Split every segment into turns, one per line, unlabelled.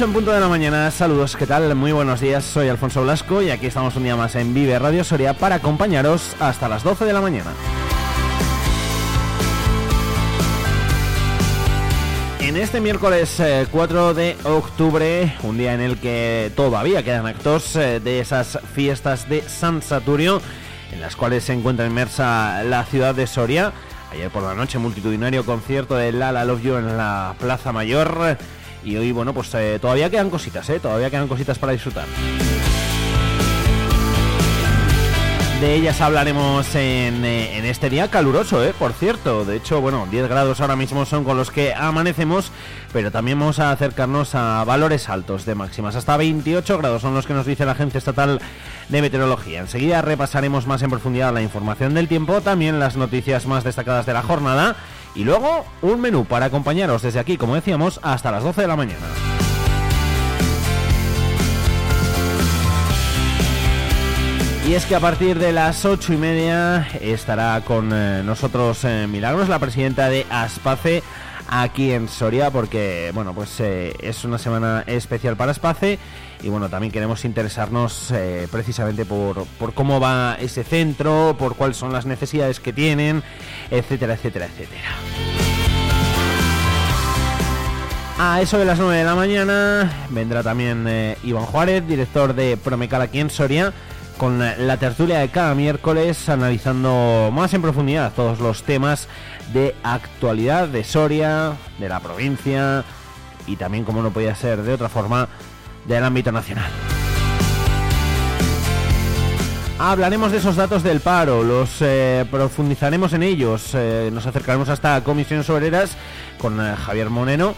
En punto de la mañana, saludos, ¿qué tal? Muy buenos días, soy Alfonso Blasco y aquí estamos un día más en Vive Radio Soria para acompañaros hasta las 12 de la mañana. En este miércoles 4 eh, de octubre, un día en el que todavía quedan actos eh, de esas fiestas de San Saturio, en las cuales se encuentra inmersa la ciudad de Soria. Ayer por la noche, multitudinario concierto de Lala Love You en la Plaza Mayor. Y hoy, bueno, pues eh, todavía quedan cositas, ¿eh? Todavía quedan cositas para disfrutar. De ellas hablaremos en, eh, en, este día caluroso, ¿eh? Por cierto, de hecho, bueno, 10 grados ahora mismo son con los que amanecemos, pero también vamos a acercarnos a valores altos de máximas. Hasta 28 grados son los que nos dice la Agencia Estatal de Meteorología. Enseguida repasaremos más en profundidad la información del tiempo, también las noticias más destacadas de la jornada y luego un menú para acompañaros desde aquí, como decíamos, hasta las 12 de la mañana. Y es que a partir de las ocho y media estará con eh, nosotros eh, Milagros, la presidenta de Aspace, aquí en Soria, porque bueno, pues eh, es una semana especial para Aspace y bueno, también queremos interesarnos precisamente por, por cómo va ese centro, por cuáles son las necesidades que tienen, etcétera, etcétera, etcétera. A eso de las 9 de la mañana vendrá también Iván Juárez, director de Promecal aquí en Soria con la tertulia de cada miércoles analizando más en profundidad todos los temas de actualidad de Soria, de la provincia y también, como no podía ser de otra forma, del ámbito nacional. Hablaremos de esos datos del paro, los eh, profundizaremos en ellos, eh, nos acercaremos hasta Comisiones Obreras con eh, Javier Moneno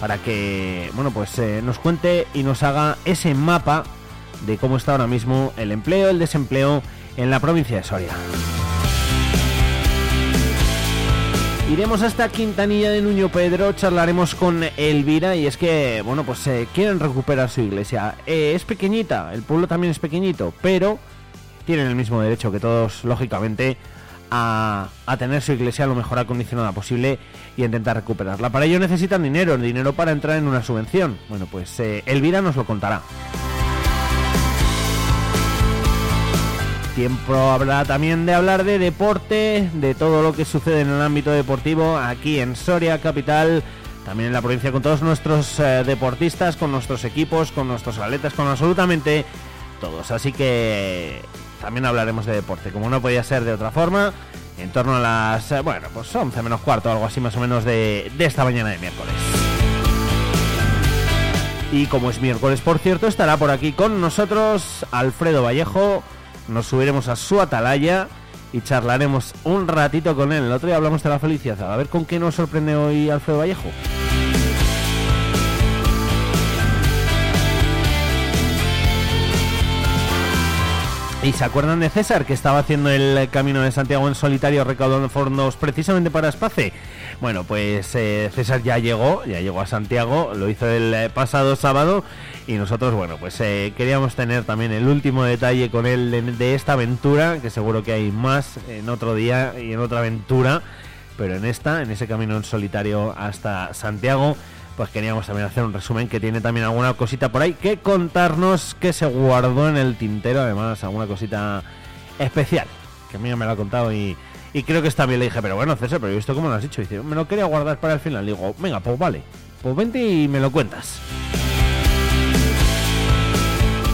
para que, bueno, pues nos cuente y nos haga ese mapa de cómo está ahora mismo el empleo, el desempleo en la provincia de Soria. Iremos hasta Quintanilla de Nuño Pedro, charlaremos con Elvira y es que, bueno, pues eh, quieren recuperar su iglesia. Eh, es pequeñita, el pueblo también es pequeñito, pero tienen el mismo derecho que todos, lógicamente, a, tener su iglesia lo mejor acondicionada posible y intentar recuperarla. Para ello necesitan dinero, dinero para entrar en una subvención. Bueno, pues eh, Elvira nos lo contará. Tiempo habrá también de hablar de deporte, de todo lo que sucede en el ámbito deportivo aquí en Soria Capital, también en la provincia con todos nuestros eh, deportistas, con nuestros equipos, con nuestros atletas, con absolutamente todos. Así que también hablaremos de deporte, como no podía ser de otra forma, en torno a las, eh, bueno, pues 11 menos cuarto, algo así más o menos de, de esta mañana de miércoles. Y como es miércoles, por cierto, estará por aquí con nosotros Alfredo Vallejo, nos subiremos a su atalaya y charlaremos un ratito con él. El otro día hablamos de la felicidad. A ver con qué nos sorprende hoy Alfredo Vallejo. ¿Y se acuerdan de César que estaba haciendo el camino de Santiago en solitario recaudando fondos precisamente para Espace? Bueno, pues eh, César ya llegó, ya llegó a Santiago, lo hizo el eh, pasado sábado y nosotros, bueno, pues eh, queríamos tener también el último detalle con él de, esta aventura, que seguro que hay más en otro día y en otra aventura, pero en esta, en ese camino en solitario hasta Santiago, pues queríamos también hacer un resumen que tiene también alguna cosita por ahí que contarnos que se guardó en el tintero, además alguna cosita especial, que a mí me lo ha contado y, y creo que está bien. Le dije, pero bueno, César, pero esto cómo lo has dicho? dice, me lo quería guardar para el final. Digo, venga, pues vale, pues vente y me lo cuentas.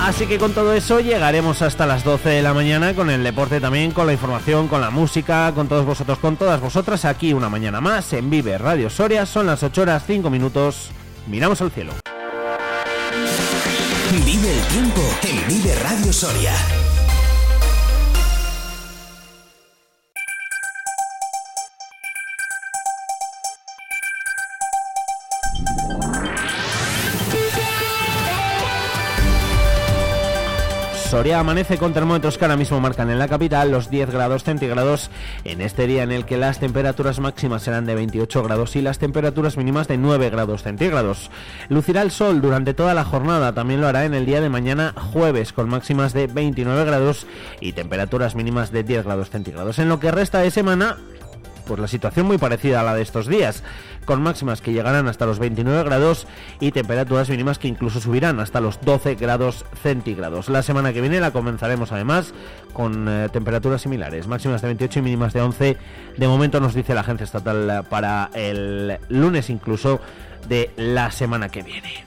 Así que con todo eso llegaremos hasta las 12 de la mañana con el deporte también, con la información, con la música, con todos vosotros, con todas vosotras. Aquí una mañana más en Vive Radio Soria. Son las 8 horas 5 minutos. Miramos al cielo.
Vive el tiempo en Vive Radio Soria.
Soria amanece con termómetros que ahora mismo marcan en la capital los 10 grados centígrados en este día en el que las temperaturas máximas serán de 28 grados y las temperaturas mínimas de 9 grados centígrados. Lucirá el sol durante toda la jornada, también lo hará en el día de mañana jueves con máximas de 29 grados y temperaturas mínimas de 10 grados centígrados. En lo que resta de semana, pues la situación muy parecida a la de estos días, con máximas que llegarán hasta los 29 grados y temperaturas mínimas que incluso subirán hasta los 12 grados centígrados. La semana que viene la comenzaremos además con eh, temperaturas similares, máximas de 28 y mínimas de 11. De momento nos dice la agencia estatal para el lunes incluso de la semana que viene.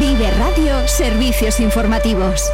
Vive Radio Servicios Informativos.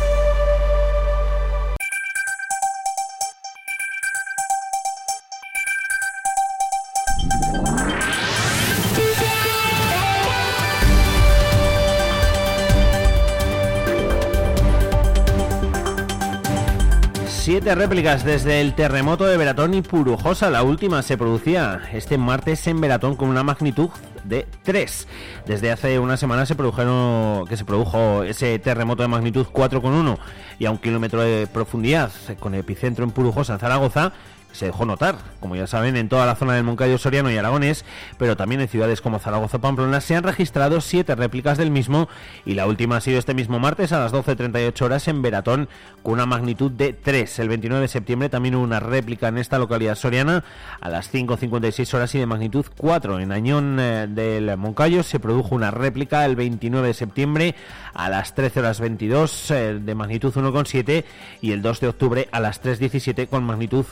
Siete réplicas desde el terremoto de Veratón y Purujosa. La última se producía este martes en Veratón con una magnitud de 3. Desde hace una semana se produjeron que se produjo ese terremoto de magnitud 4,1 y a un kilómetro de profundidad con epicentro en Purujosa, Zaragoza se dejó notar, como ya saben, en toda la zona del Moncayo Soriano y Aragonés, pero también en ciudades como Zaragoza o Pamplona se han registrado siete réplicas del mismo y la última ha sido este mismo martes a las 12.38 horas en Veratón con una magnitud de 3. El 29 de septiembre también hubo una réplica en esta localidad soriana a las 5.56 horas y de magnitud 4. En Añón eh, del Moncayo se produjo una réplica el 29 de septiembre a las 13 horas 22 eh, de magnitud 1,7 y el 2 de octubre a las 3.17 con magnitud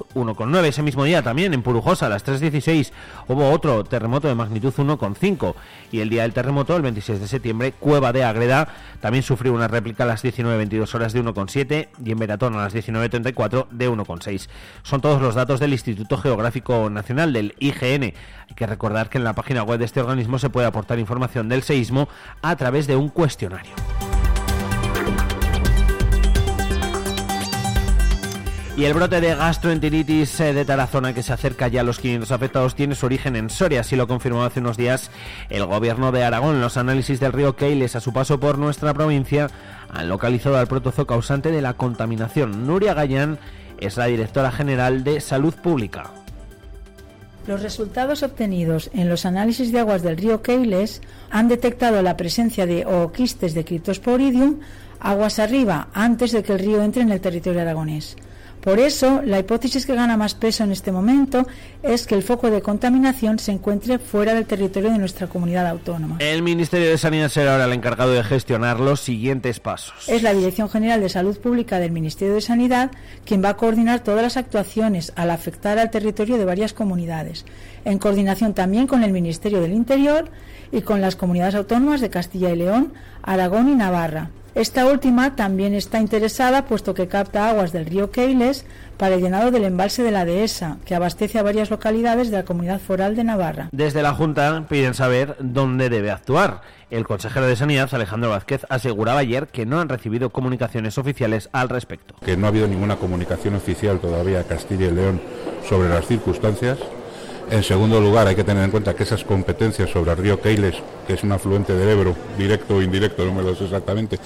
1,9. Ese mismo día también en Purujosa a las 3.16 hubo otro terremoto de magnitud 1,5 y el día del terremoto, el 26 de septiembre, Cueva de Agreda también sufrió una réplica a las 19.22 horas de 1,7 y en Veratón a las 19.34 de 1,6. Son todos los datos del Instituto Geográfico Nacional, del IGN. Hay que recordar que en la página web de este organismo se puede aportar información del seísmo a través de un cuestionario. Y el brote de gastroenteritis eh, de Tarazona que se acerca ya a los 500 afectados tiene su origen en Soria, así lo confirmó hace unos días el gobierno de Aragón. Los análisis del río Keiles a su paso por nuestra provincia han localizado al protozo causante de la contaminación. Nuria Gallán es la directora general de Salud Pública.
Los resultados obtenidos en los análisis de aguas del río Keiles han detectado la presencia de ooquistes de Cryptosporidium aguas arriba antes de que el río entre en el territorio aragonés. Por eso, la hipótesis que gana más peso en este momento es que el foco de contaminación se encuentre fuera del territorio de nuestra comunidad autónoma.
El Ministerio de Sanidad será ahora el encargado de gestionar los siguientes pasos.
Es la Dirección General de Salud Pública del Ministerio de Sanidad quien va a coordinar todas las actuaciones al afectar al territorio de varias comunidades, en coordinación también con el Ministerio del Interior y con las comunidades autónomas de Castilla y León, Aragón y Navarra esta última también está interesada puesto que capta aguas del río Keiles para el llenado del embalse de la dehesa, que abastece a varias localidades de la comunidad foral de Navarra.
Desde la Junta piden saber dónde debe actuar. El consejero de Sanidad, Alejandro Vázquez, aseguraba ayer que no han recibido comunicaciones oficiales al respecto.
Que no ha habido ninguna comunicación oficial todavía a Castilla y León sobre las circunstancias en segundo lugar, hay que tener en cuenta que esas competencias sobre el río Keiles, que es un afluente del Ebro, directo o indirecto, no me lo sé exactamente,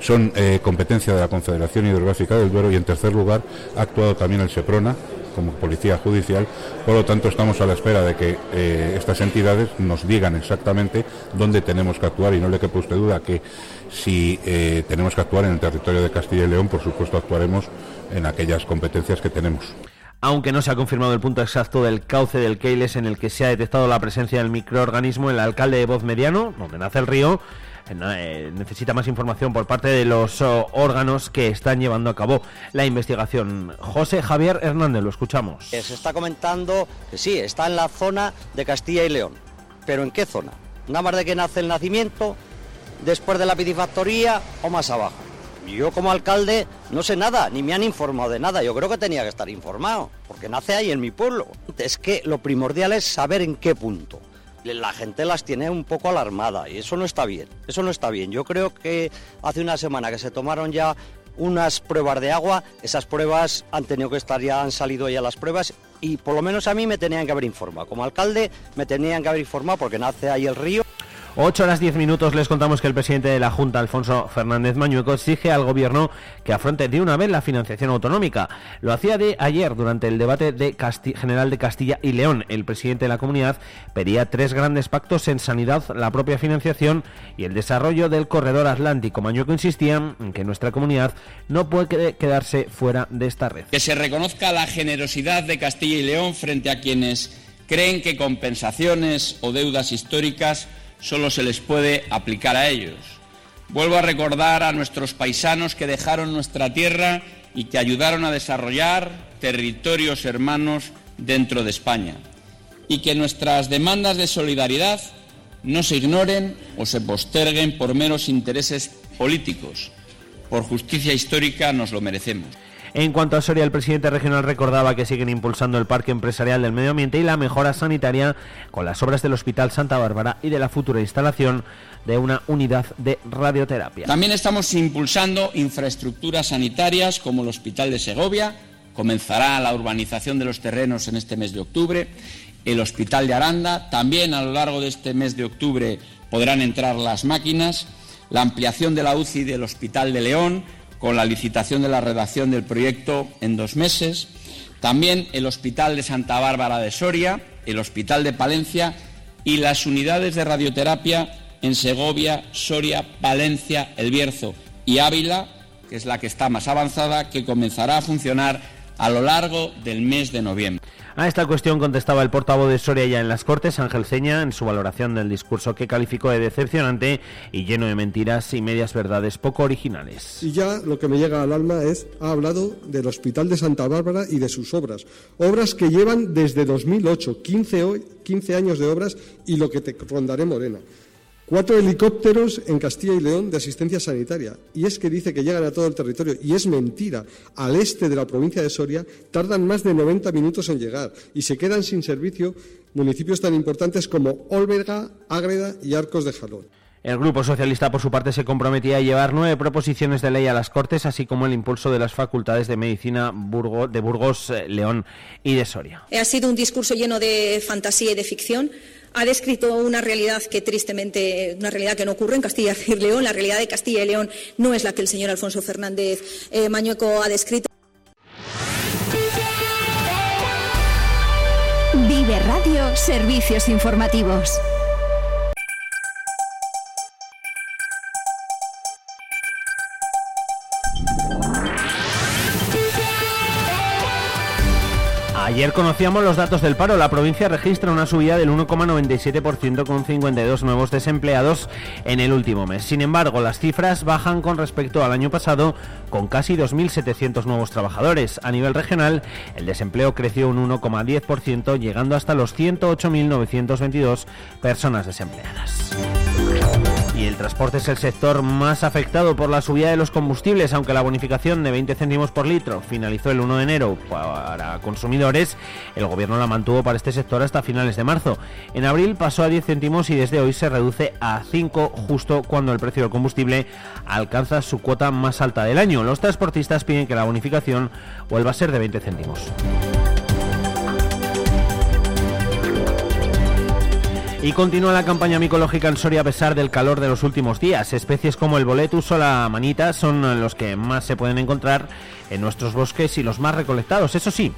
son eh, competencia de la Confederación Hidrográfica del Duero y en tercer lugar ha actuado también el SEPRONA como policía judicial, por lo tanto estamos a la espera de que eh, estas entidades nos digan exactamente dónde tenemos que actuar y no le quepa usted duda que si eh, tenemos que actuar en el territorio de Castilla y León, por supuesto actuaremos en aquellas competencias que tenemos
aunque no se ha confirmado el punto exacto del cauce del Keiles en el que se ha detectado la presencia del microorganismo, el alcalde de Voz Mediano, donde nace el río, eh, eh, necesita más información por parte de los oh, órganos que están llevando a cabo la investigación. José Javier Hernández, lo escuchamos.
Se está comentando que sí, está en la zona de Castilla y León. ¿Pero en qué zona? ¿Nada más de que nace el nacimiento? ¿Después de la piscifactoría o más abajo? Yo como alcalde no sé nada, ni me han informado de nada. Yo creo que tenía que estar informado, porque nace ahí en mi pueblo. Es que lo primordial es saber en qué punto. la gente las tiene un poco alarmada y eso no está bien, eso no está bien. Yo creo que hace una semana que se tomaron ya unas pruebas de agua, esas pruebas han tenido que estar ya, han salido ya las pruebas y por lo menos a mí me tenían que haber informado. Como alcalde me tenían que haber informado porque nace ahí el río
8 horas 10 minutos les contamos que el presidente de la Junta, Alfonso Fernández Mañueco, exige al gobierno que afronte de una vez la financiación autonómica. Lo hacía de ayer durante el debate de general de Castilla y León. El presidente de la comunidad pedía tres grandes pactos en sanidad, la propia financiación y el desarrollo del corredor atlántico. Mañueco insistía en que nuestra comunidad no puede quedarse fuera de esta red.
Que se reconozca la generosidad de Castilla y León frente a quienes creen que compensaciones o deudas históricas solo se les puede aplicar a ellos. Vuelvo a recordar a nuestros paisanos que dejaron nuestra tierra y que ayudaron a desarrollar territorios hermanos dentro de España. Y que nuestras demandas de solidaridad no se ignoren o se posterguen por meros intereses políticos. Por justicia histórica nos lo merecemos.
En cuanto a Soria, el presidente regional recordaba que siguen impulsando el parque empresarial del medio ambiente y la mejora sanitaria con las obras del Hospital Santa Bárbara y de la futura instalación de una unidad de radioterapia.
También estamos impulsando infraestructuras sanitarias como el Hospital de Segovia, comenzará la urbanización de los terrenos en este mes de octubre, el Hospital de Aranda, también a lo largo de este mes de octubre podrán entrar las máquinas, la ampliación de la UCI del Hospital de León, con la licitación de la redacción del proyecto en dos meses. También el Hospital de Santa Bárbara de Soria, el Hospital de Palencia y las unidades de radioterapia en Segovia, Soria, Palencia, El Bierzo y Ávila, que es la que está más avanzada, que comenzará a funcionar a lo largo del mes de noviembre.
A esta cuestión contestaba el portavoz de Soria ya en las Cortes, Ángel Ceña, en su valoración del discurso que calificó de decepcionante y lleno de mentiras y medias verdades poco originales.
Y ya lo que me llega al alma es, ha hablado del Hospital de Santa Bárbara y de sus obras. Obras que llevan desde 2008, 15, 15 años de obras y lo que te rondaré Morena. Cuatro helicópteros en Castilla y León de asistencia sanitaria. Y es que dice que llegan a todo el territorio. Y es mentira. Al este de la provincia de Soria tardan más de 90 minutos en llegar y se quedan sin servicio municipios tan importantes como Olverga, Ágreda y Arcos de Jalón.
El Grupo Socialista, por su parte, se comprometía a llevar nueve proposiciones de ley a las Cortes, así como el impulso de las facultades de medicina de Burgos, eh, León y de Soria.
Ha sido un discurso lleno de fantasía y de ficción ha descrito una realidad que tristemente, una realidad que no ocurre en Castilla y León. La realidad de Castilla y León no es la que el señor Alfonso Fernández eh, Mañueco ha descrito.
Vive Radio, servicios informativos.
Ayer conocíamos los datos del paro. La provincia registra una subida del 1,97% con 52 nuevos desempleados en el último mes. Sin embargo, las cifras bajan con respecto al año pasado con casi 2.700 nuevos trabajadores. A nivel regional, el desempleo creció un 1,10% llegando hasta los 108.922 personas desempleadas. Y el transporte es el sector más afectado por la subida de los combustibles, aunque la bonificación de 20 céntimos por litro finalizó el 1 de enero para consumidores, el gobierno la mantuvo para este sector hasta finales de marzo. En abril pasó a 10 céntimos y desde hoy se reduce a 5 justo cuando el precio del combustible alcanza su cuota más alta del año. Los transportistas piden que la bonificación vuelva a ser de 20 céntimos. Y continúa la campaña micológica en Soria a pesar del calor de los últimos días. Especies como el boletus o la manita son los que más se pueden encontrar en nuestros bosques y los más recolectados. Eso sí,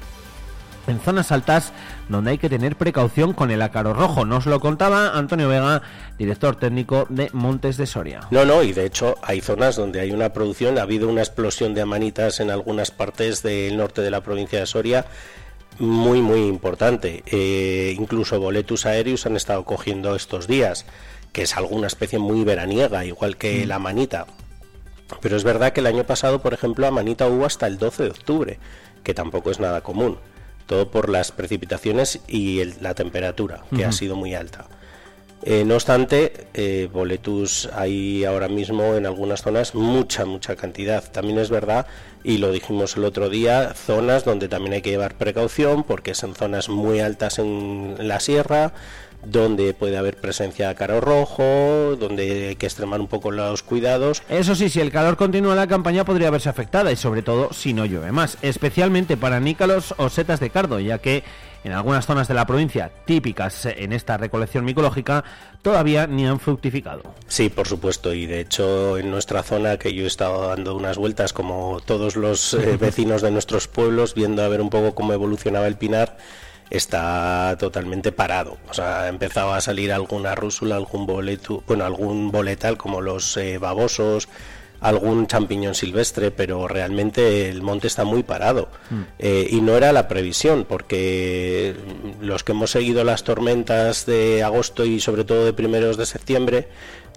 en zonas altas donde hay que tener precaución con el ácaro rojo. Nos lo contaba Antonio Vega, director técnico de Montes de Soria.
No, no, y de hecho hay zonas donde hay una producción, ha habido una explosión de amanitas en algunas partes del norte de la provincia de Soria muy, muy importante. Eh, incluso boletus aéreos han estado cogiendo estos días, que es alguna especie muy veraniega, igual que mm. la manita. Pero es verdad que el año pasado, por ejemplo, la manita hubo hasta el 12 de octubre, que tampoco es nada común. Todo por las precipitaciones y la temperatura, que ha sido muy alta. Eh, no obstante, eh, boletus hay ahora mismo en algunas zonas mucha, mucha cantidad. También es verdad, y lo dijimos el otro día, zonas donde también hay que llevar precaución porque son zonas muy altas en la sierra, donde puede haber presencia de caro rojo, donde hay que extremar un poco los cuidados.
Eso sí, si el calor continúa, la campaña podría verse afectada y sobre todo si no llueve más, especialmente para nícalos o setas de cardo, ya que en algunas zonas de la provincia típicas en esta recolección micológica todavía ni han fructificado.
Sí, por supuesto, y de hecho en nuestra zona que yo he estado dando unas vueltas como todos los eh, vecinos de nuestros pueblos, viendo a ver un poco cómo evolucionaba el pinar, está totalmente parado. O sea, empezaba a salir alguna rúsula, algún boleto, bueno, algún boletal como los eh, babosos, algún champiñón silvestre, pero realmente el monte está muy parado. Mm. Eh, y no era la previsión, porque los que hemos seguido las tormentas de agosto y sobre todo de primeros de septiembre,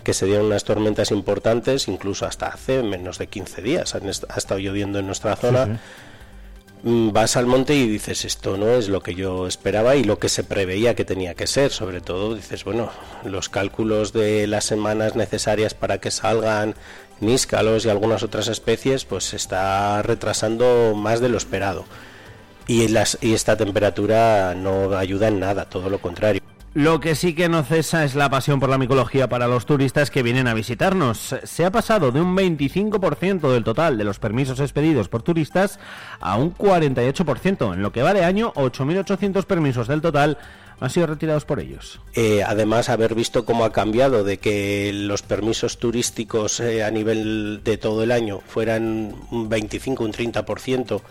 que se dieron unas tormentas importantes, incluso hasta hace menos de 15 días, ha estado lloviendo en nuestra zona. Vas al monte y dices esto no es lo que yo esperaba y lo que se preveía que tenía que ser sobre todo dices bueno los cálculos de las semanas necesarias para que salgan níscalos y algunas otras especies pues está retrasando más de lo esperado y, las, y esta temperatura no ayuda en nada todo lo contrario
lo que sí que no cesa es la pasión por la micología para los turistas que vienen a visitarnos. Se ha pasado de un 25% del total de los permisos expedidos por turistas a un 48%. En lo que va de año, 8.800 permisos del total han sido retirados por ellos.
Eh, además, haber visto cómo ha cambiado de que los permisos turísticos eh, a nivel de todo el año fueran un 25, un 30%,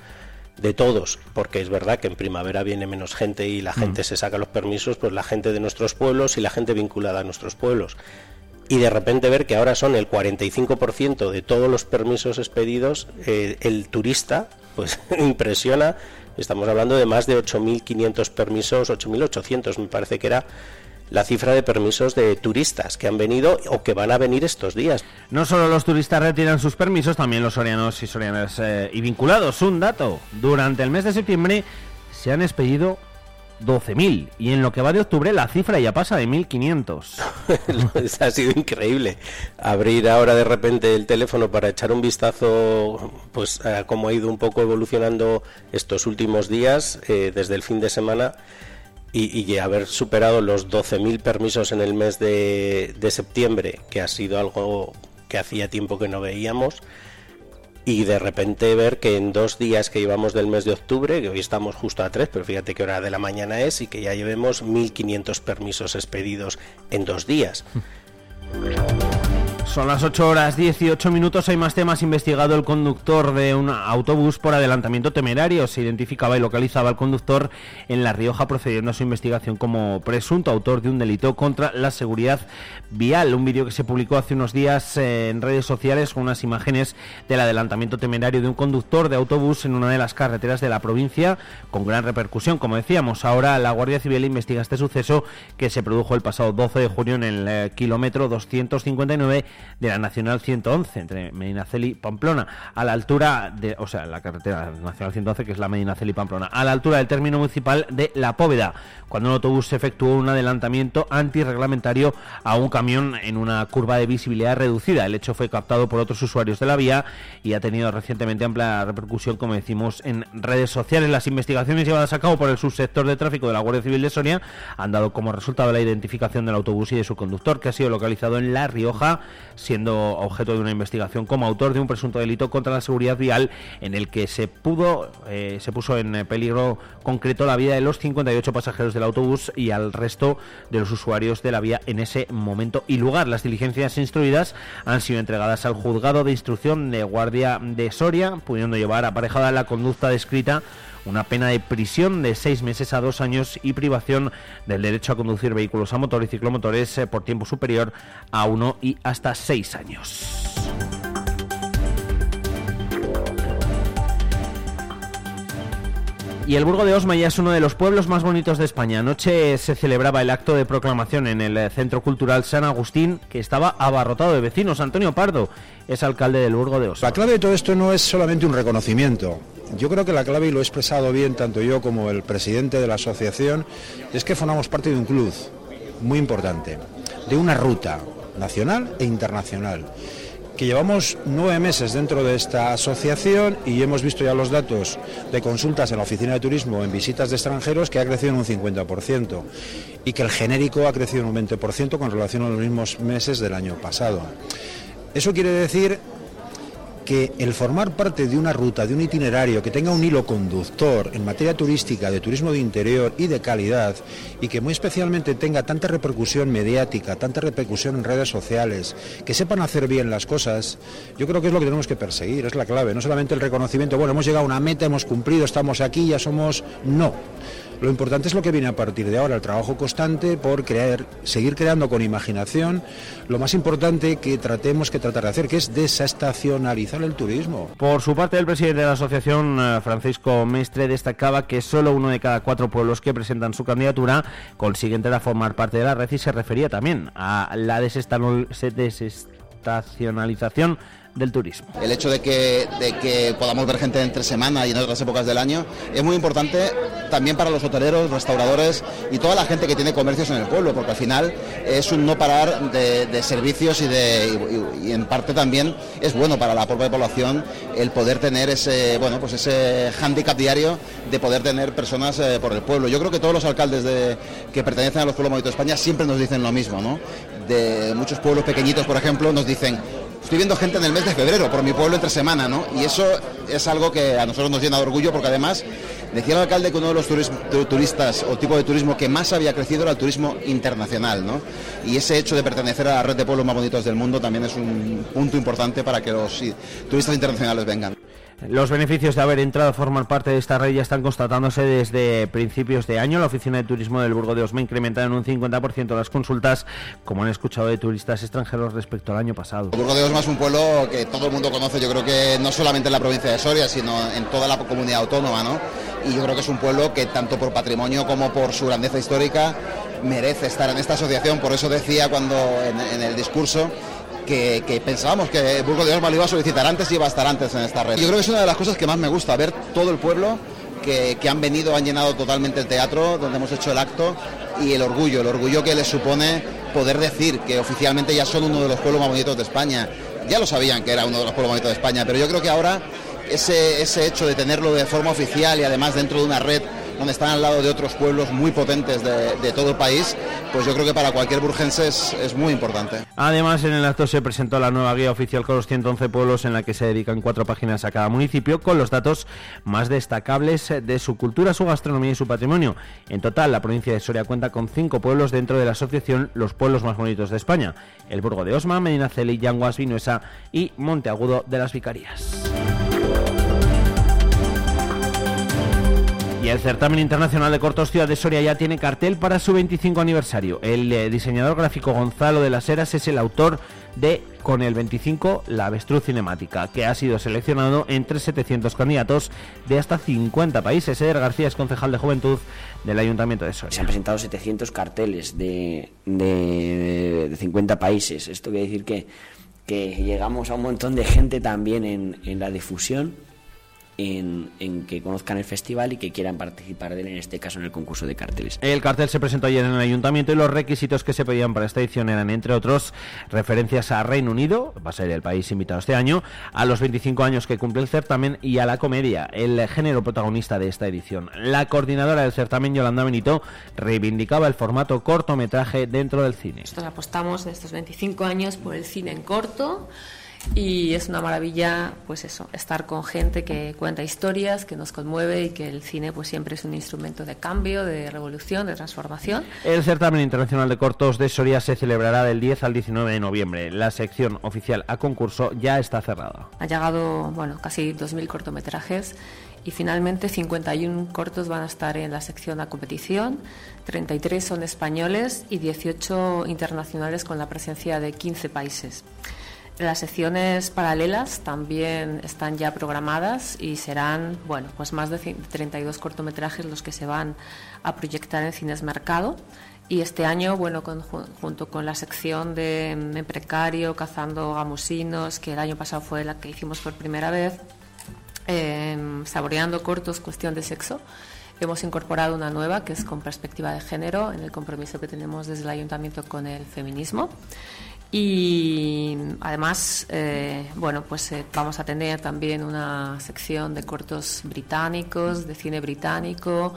de todos, porque es verdad que en primavera viene menos gente y la gente mm. se saca los permisos, pues la gente de nuestros pueblos y la gente vinculada a nuestros pueblos. Y de repente ver que ahora son el 45% de todos los permisos expedidos, eh, el turista, pues impresiona. Estamos hablando de más de 8.500 permisos, 8.800 me parece que era la cifra de permisos de turistas que han venido o que van a venir estos días.
No solo los turistas retiran sus permisos, también los sorianos y sorianas eh, y vinculados. Un dato, durante el mes de septiembre se han expedido 12.000 y en lo que va de octubre la cifra ya pasa de 1.500.
ha sido increíble abrir ahora de repente el teléfono para echar un vistazo pues a cómo ha ido un poco evolucionando estos últimos días eh, desde el fin de semana y, haber superado los 12.000 permisos en el mes de, septiembre, que ha sido algo que hacía tiempo que no veíamos, y de repente ver que en dos días que llevamos del mes de octubre, que hoy estamos justo a tres, pero fíjate qué hora de la mañana es, y que ya llevemos 1.500 permisos expedidos en dos días.
Son las 8 horas 18 minutos. Hay más temas. Investigado el conductor de un autobús por adelantamiento temerario. Se identificaba y localizaba al conductor en La Rioja, procediendo a su investigación como presunto autor de un delito contra la seguridad vial. Un vídeo que se publicó hace unos días en redes sociales con unas imágenes del adelantamiento temerario de un conductor de autobús en una de las carreteras de la provincia, con gran repercusión. Como decíamos, ahora la Guardia Civil investiga este suceso que se produjo el pasado 12 de junio en el eh, kilómetro 259 de la Nacional 111 entre Medinaceli y Pamplona, a la altura de, o sea, la carretera Nacional 111 que es la Medinaceli Pamplona, a la altura del término municipal de La Póveda, cuando un autobús efectuó un adelantamiento antirreglamentario a un camión en una curva de visibilidad reducida. El hecho fue captado por otros usuarios de la vía y ha tenido recientemente amplia repercusión, como decimos, en redes sociales. Las investigaciones llevadas a cabo por el subsector de tráfico de la Guardia Civil de Soria han dado como resultado la identificación del autobús y de su conductor, que ha sido localizado en La Rioja siendo objeto de una investigación como autor de un presunto delito contra la seguridad vial en el que se pudo eh, se puso en peligro concreto la vida de los 58 pasajeros del autobús y al resto de los usuarios de la vía en ese momento y lugar. Las diligencias instruidas han sido entregadas al juzgado de instrucción de Guardia de Soria, pudiendo llevar aparejada la conducta descrita una pena de prisión de seis meses a dos años y privación del derecho a conducir vehículos a motor y ciclomotores eh, por tiempo superior a uno y hasta seis años. Y el Burgo de Osma ya es uno de los pueblos más bonitos de España. Anoche se celebraba el acto de proclamación en el eh, Centro Cultural San Agustín, que estaba abarrotado de vecinos. Antonio Pardo es alcalde del Burgo de Osma.
La clave de todo esto no es solamente un reconocimiento. Yo creo que la clave, y lo he expresado bien tanto yo como el presidente de la asociación, es que formamos parte de un club muy importante, de una ruta nacional e internacional que llevamos nueve meses dentro de esta asociación y hemos visto ya los datos de consultas en la oficina de turismo en visitas de extranjeros que ha crecido en un 50% y que el genérico ha crecido en un 20% con relación a los mismos meses del año pasado. Eso quiere decir que el formar parte de una ruta, de un itinerario que tenga un hilo conductor en materia turística, de turismo de interior y de calidad, y que muy especialmente tenga tanta repercusión mediática, tanta repercusión en redes sociales, que sepan hacer bien las cosas, yo creo que es lo que tenemos que perseguir, es la clave, no solamente el reconocimiento, bueno, hemos llegado a una meta, hemos cumplido, estamos aquí, ya somos... No. Lo importante es lo que viene a partir de ahora, el trabajo constante por crear, seguir creando con imaginación lo más importante que tratemos que tratar de hacer, que es desestacionalizar el turismo.
Por su parte, el presidente de la asociación, eh, Francisco Mestre, destacaba que solo uno de cada cuatro pueblos que presentan su candidatura consigue entrar a formar parte de la red y se refería también a la desestacionalización del turismo.
El hecho de que, de que podamos ver gente entre semana y en otras épocas del año es muy importante también para los hoteleros, restauradores y toda la gente que tiene comercios en el pueblo, porque al final es un no parar de, servicios y, de, y, en parte también es bueno para la propia población el poder tener ese, bueno, pues ese hándicap diario de poder tener personas eh, por el pueblo. Yo creo que todos los alcaldes de, que pertenecen a los pueblos de España siempre nos dicen lo mismo, ¿no? De muchos pueblos pequeñitos, por ejemplo, nos dicen, estoy viendo gente en el mes de febrero por mi pueblo entre semana, ¿no? Y eso es algo que a nosotros nos llena de orgullo porque además decía el alcalde que uno de los turistas o tipo de turismo que más había crecido era el turismo internacional, ¿no? Y ese hecho de pertenecer a la red de pueblos más bonitos del mundo también es un punto importante para que los turistas internacionales vengan.
Los beneficios de haber entrado a formar parte de esta red ya están constatándose desde principios de año. La Oficina de Turismo del Burgo de Osma ha incrementado en un 50% las consultas, como han escuchado de turistas extranjeros respecto al año pasado.
El Burgo de Osma es un pueblo que todo el mundo conoce, yo creo que no solamente en la provincia de Soria, sino en toda la comunidad autónoma, ¿no? Y yo creo que es un pueblo que tanto por patrimonio como por su grandeza histórica merece estar en esta asociación. Por eso decía cuando en el discurso que, pensábamos que Burgos de Osma lo iba a solicitar antes y iba a estar antes en esta red. Yo creo que es una de las cosas que más me gusta, ver todo el pueblo que, han venido, han llenado totalmente el teatro donde hemos hecho el acto y el orgullo, el orgullo que les supone poder decir que oficialmente ya son uno de los pueblos más bonitos de España. Ya lo sabían que era uno de los pueblos más bonitos de España, pero yo creo que ahora ese, ese hecho de tenerlo de forma oficial y además dentro de una red donde están al lado de otros pueblos muy potentes de, todo el país, pues yo creo que para cualquier burgense es, muy importante.
Además, en el acto se presentó la nueva guía oficial con los 111 pueblos en la que se dedican cuatro páginas a cada municipio con los datos más destacables de su cultura, su gastronomía y su patrimonio. En total, la provincia de Soria cuenta con cinco pueblos dentro de la asociación Los Pueblos Más Bonitos de España. El Burgo de Osma, Medinaceli, Yanguas, Vinuesa y Monteagudo de las Vicarías. Y el certamen internacional de cortos Ciudad de Soria ya tiene cartel para su 25 aniversario. El eh, diseñador gráfico Gonzalo de las Heras es el autor de Con el 25, la avestruz cinemática, que ha sido seleccionado entre 700 candidatos de hasta 50 países. Eder García es concejal de Juventud del Ayuntamiento de Soria.
Se han presentado 700 carteles de, de, 50 países. Esto quiere decir que, que llegamos a un montón de gente también en, en la difusión en, que conozcan el festival y que quieran participar de él, en este caso en el concurso de carteles.
El cartel se presentó ayer en el ayuntamiento y los requisitos que se pedían para esta edición eran, entre otros, referencias a Reino Unido, va a ser el país invitado este año, a los 25 años que cumple el certamen y a la comedia, el género protagonista de esta edición. La coordinadora del certamen, Yolanda Benito, reivindicaba el formato cortometraje dentro del cine.
Nosotros apostamos en estos 25 años por el cine en corto y es una maravilla pues eso estar con gente que cuenta historias que nos conmueve y que el cine pues siempre es un instrumento de cambio de revolución de transformación.
El certamen internacional de cortos de Soria se celebrará del 10 al 19 de noviembre. La sección oficial a concurso ya está cerrada.
Ha llegado bueno casi 2.000 cortometrajes y finalmente 51 cortos van a estar en la sección a competición, 33 son españoles y 18 internacionales con la presencia de 15 países. Las secciones paralelas también están ya programadas y serán, bueno, pues más de 32 cortometrajes los que se van a proyectar en Cines Mercado. Y este año, bueno, junto con la sección de En Precario, Cazando Gamusinos, que el año pasado fue la que hicimos por primera vez, em, Saboreando Cortos, Cuestión de Sexo, hemos incorporado una nueva que es con perspectiva de género en el compromiso que tenemos desde el ayuntamiento con el feminismo Y además, eh, bueno, pues eh, vamos a tener también una sección de cortos británicos, de cine británico,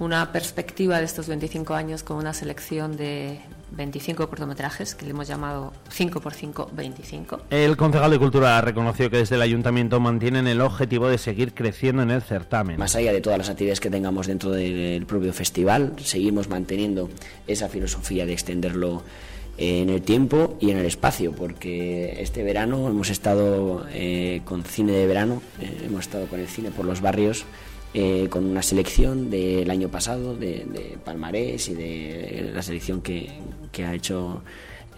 una perspectiva de estos 25 años con una selección de 25 cortometrajes que le hemos llamado 5x5 25.
El concejal de Cultura reconoció que desde el ayuntamiento mantienen el objetivo de seguir creciendo en el certamen.
Más allá de todas las actividades que tengamos dentro del propio festival, seguimos manteniendo esa filosofía de extenderlo en el tiempo y en el espacio, porque este verano hemos estado eh, con cine de verano, eh, hemos estado con el cine por los barrios, eh, con una selección del año pasado de, de, Palmarés y de la selección que, que ha hecho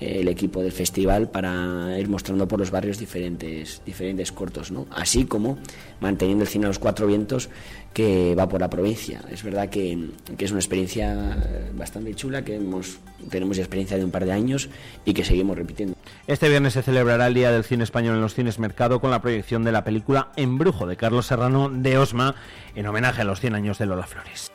el equipo del festival para ir mostrando por los barrios diferentes, diferentes cortos, ¿no? así como manteniendo el cine a los cuatro vientos que va por la provincia. Es verdad que, es una experiencia bastante chula, que hemos, tenemos experiencia de un par de años y que seguimos repitiendo.
Este viernes se celebrará el Día del Cine Español en los cines Mercado con la proyección de la película Embrujo de Carlos Serrano de Osma en homenaje a los 100 años de Lola Flores.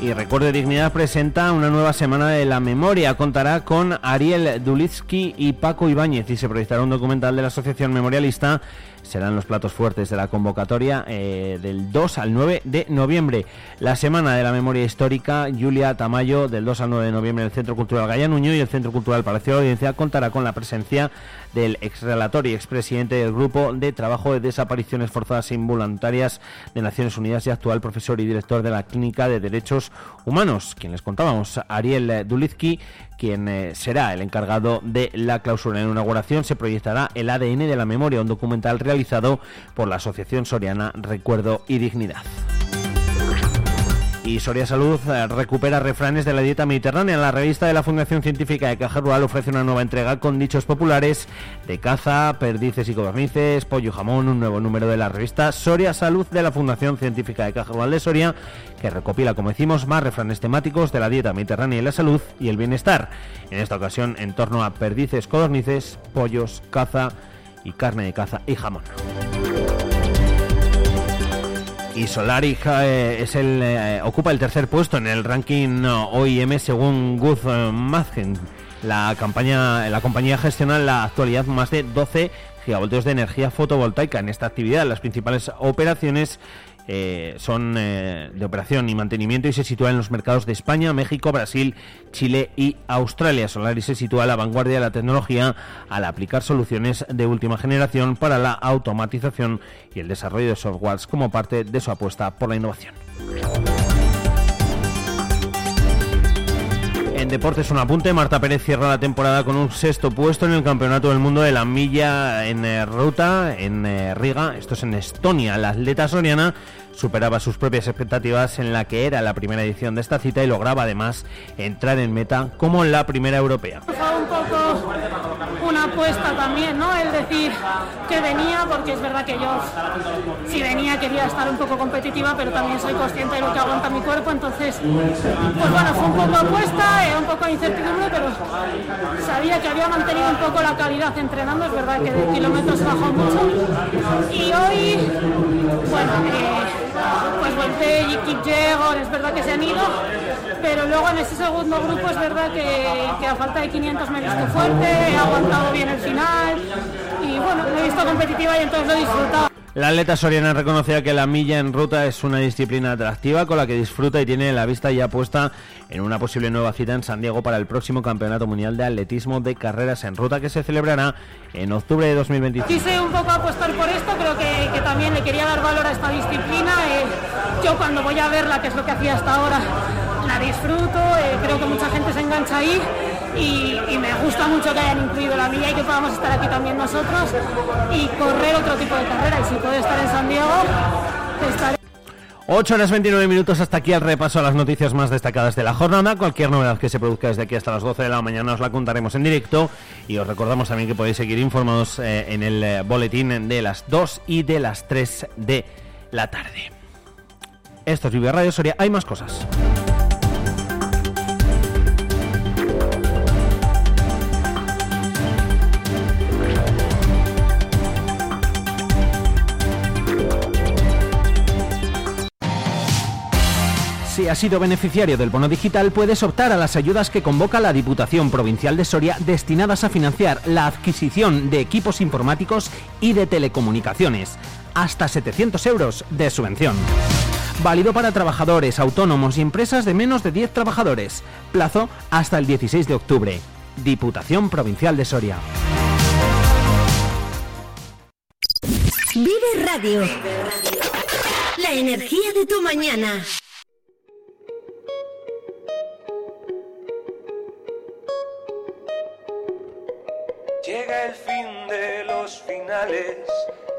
Y Recuerde Dignidad presenta una nueva semana de la memoria. Contará con Ariel Dulitsky y Paco Ibáñez y se proyectará un documental de la Asociación Memorialista. Serán los platos fuertes de la convocatoria eh, del 2 al 9 de noviembre. La Semana de la Memoria Histórica, Julia Tamayo, del 2 al 9 de noviembre en el Centro Cultural Gallanuño y el Centro Cultural Palacio de Audiencia contará con la presencia del exrelator y expresidente del Grupo de Trabajo de Desapariciones Forzadas e Involuntarias de Naciones Unidas y actual profesor y director de la Clínica de Derechos Humanos, quien les contábamos, Ariel Dulizki, quien eh, será el encargado de la clausura. En inauguración se proyectará el ADN de la memoria, un documental realizado por la Asociación Soriana Recuerdo y Dignidad. Y Soria Salud eh, recupera refranes de la dieta mediterránea. La revista de la Fundación Científica de Caja Rural ofrece una nueva entrega con dichos populares de caza, perdices y codornices, pollo y jamón, un nuevo número de la revista Soria Salud de la Fundación Científica de Caja Rural de Soria, que recopila, como decimos, más refranes temáticos de la dieta mediterránea y la salud y el bienestar. En esta ocasión, en torno a perdices, codornices, pollos, caza y carne de caza y jamón. Y Solari eh, es el, eh, ocupa el tercer puesto en el ranking OIM según Gus Madgen. La, la compañía gestiona en la actualidad más de 12 gigavoltios de energía fotovoltaica. En esta actividad las principales operaciones eh, son eh, de operación y mantenimiento y se sitúa en los mercados de España, México, Brasil, Chile y Australia. Solaris se sitúa a la vanguardia de la tecnología al aplicar soluciones de última generación para la automatización y el desarrollo de softwares como parte de su apuesta por la innovación. En deportes un apunte, Marta Pérez cierra la temporada con un sexto puesto en el Campeonato del Mundo de la Milla en eh, ruta en eh, Riga, esto es en Estonia. La atleta soriana superaba sus propias expectativas en la que era la primera edición de esta cita y lograba además entrar en meta como la primera europea.
Un poco una apuesta también, ¿no? El decir que venía, porque es verdad que yo si venía quería estar un poco competitiva, pero también soy consciente de lo que aguanta mi cuerpo, entonces, pues bueno, fue un poco apuesta, un poco incertidumbre, pero sabía que había mantenido un poco la calidad entrenando, es verdad que de kilómetros bajó mucho. Y hoy, bueno, eh, pues Volpe y es verdad que se han ido, pero luego en ese segundo grupo es verdad que, que a falta de 500 me he visto fuerte, he aguantado bien el final y bueno, me he visto competitiva y entonces lo he disfrutado.
La atleta soriana reconocía que la milla en ruta es una disciplina atractiva con la que disfruta y tiene la vista ya puesta en una posible nueva cita en San Diego para el próximo Campeonato Mundial de Atletismo de Carreras en Ruta que se celebrará en octubre de 2025.
Quise un poco apostar por esto, creo que, también le quería dar valor a esta disciplina. Eh, yo cuando voy a verla, que es lo que hacía hasta ahora, la disfruto, eh, creo que mucha gente se engancha ahí y, me gusta mucho que hayan incluido la mía y que podamos estar aquí también nosotros y correr otro tipo de carrera y si puedo estar en San Diego, estaré
8 horas 29 minutos hasta aquí el repaso a las noticias más destacadas de la jornada. Cualquier novedad que se produzca desde aquí hasta las 12 de la mañana os la contaremos en directo y os recordamos también que podéis seguir informados eh, en el eh, boletín de las 2 y de las 3 de la tarde. Esto es Vive Radio Soria, hay más cosas. Si has sido beneficiario del bono digital, puedes optar a las ayudas que convoca la Diputación Provincial de Soria destinadas a financiar la adquisición de equipos informáticos y de telecomunicaciones. Hasta 700 euros de subvención. Válido para trabajadores, autónomos y empresas de menos de 10 trabajadores. Plazo hasta el 16 de octubre. Diputación Provincial de Soria.
Vive Radio. La energía de tu mañana.
El fin de los finales,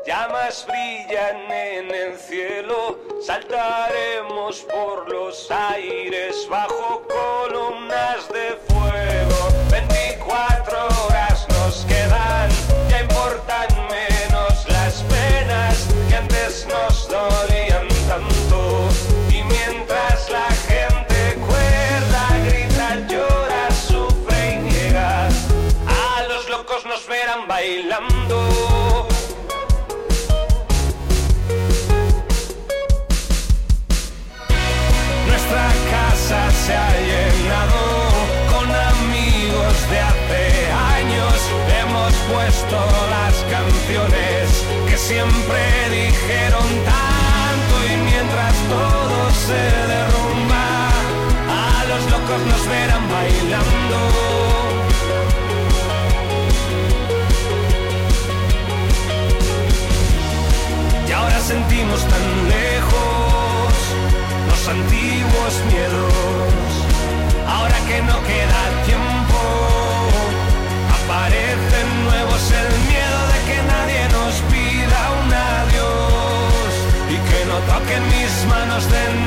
llamas brillan en el cielo, saltaremos por los aires bajo columnas puesto las canciones que siempre dijeron tanto y mientras todo se derrumba, a los locos nos verán bailando. Y ahora sentimos tan lejos los antiguos miedos. Ahora que no queda tiempo, aparecen nuevos el miedo de que nadie nos pida un adiós y que no toquen mis manos de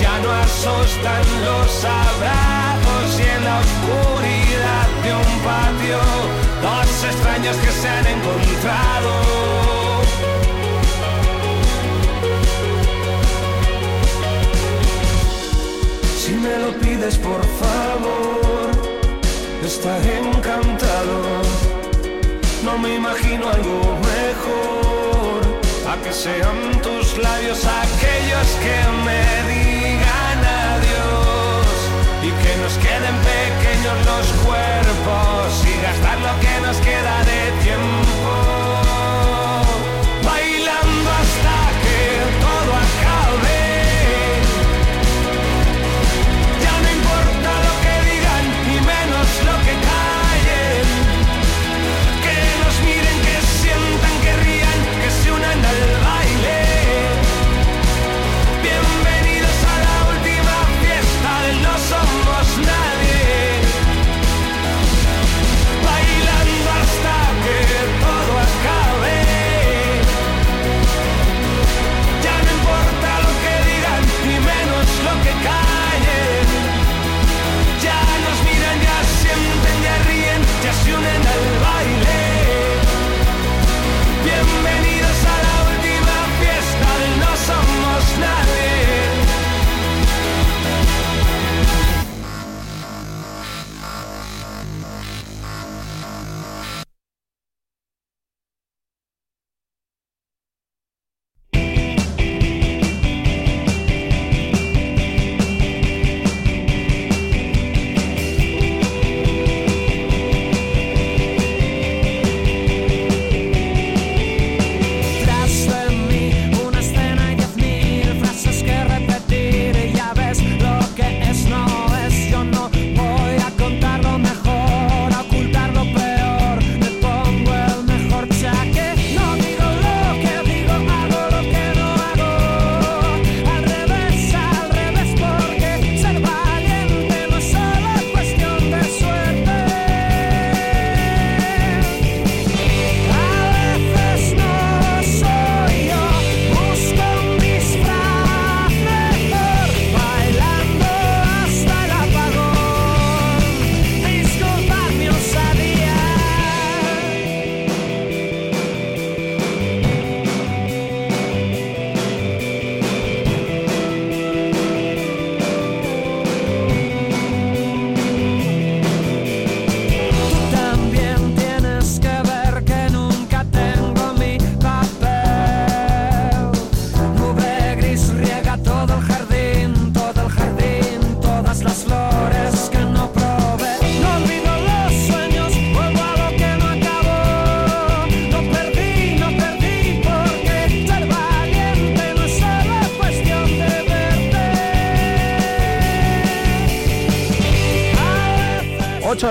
ya no asustan los abrazos y en la oscuridad de un patio. Dos extraños que se han encontrado. Si me lo pides por favor, estaré encantado. No me imagino algo mejor. A que sean tus labios aquellos que me digan adiós. Y que nos queden pequeños los cuerpos y gastar lo que nos queda de tiempo.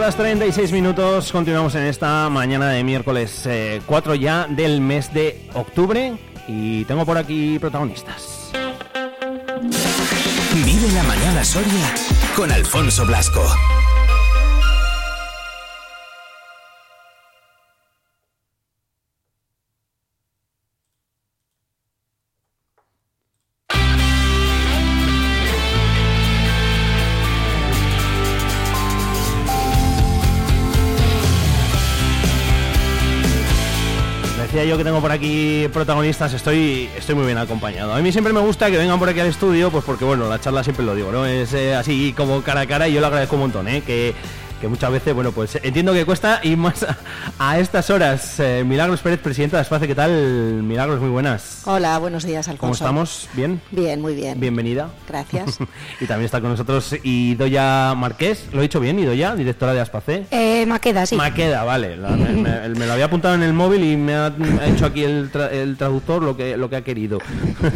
Horas 36 minutos, continuamos en esta mañana de miércoles 4 eh, ya del mes de octubre y tengo por aquí protagonistas.
Vive la mañana Soria con Alfonso Blasco.
Yo que tengo por aquí protagonistas, estoy, estoy muy bien acompañado. A mí siempre me gusta que vengan por aquí al estudio, pues porque bueno, la charla siempre lo digo, ¿no? Es eh, así como cara a cara y yo lo agradezco un montón, ¿eh? Que que muchas veces, bueno, pues entiendo que cuesta y más a, estas horas. Eh, Milagros Pérez, presidenta de Espacio, ¿qué tal? Milagros, muy buenas.
Hola, buenos días, Alfonso.
¿Cómo estamos? ¿Bien?
Bien, muy bien.
Bienvenida.
Gracias.
y también está con nosotros Idoya Marqués, ¿lo he dicho bien, Idoya, directora de Aspace?
Eh, Maqueda, sí.
Maqueda, vale. me, lo había apuntado en el móvil y me ha, hecho aquí el, el, traductor lo que, lo que ha querido.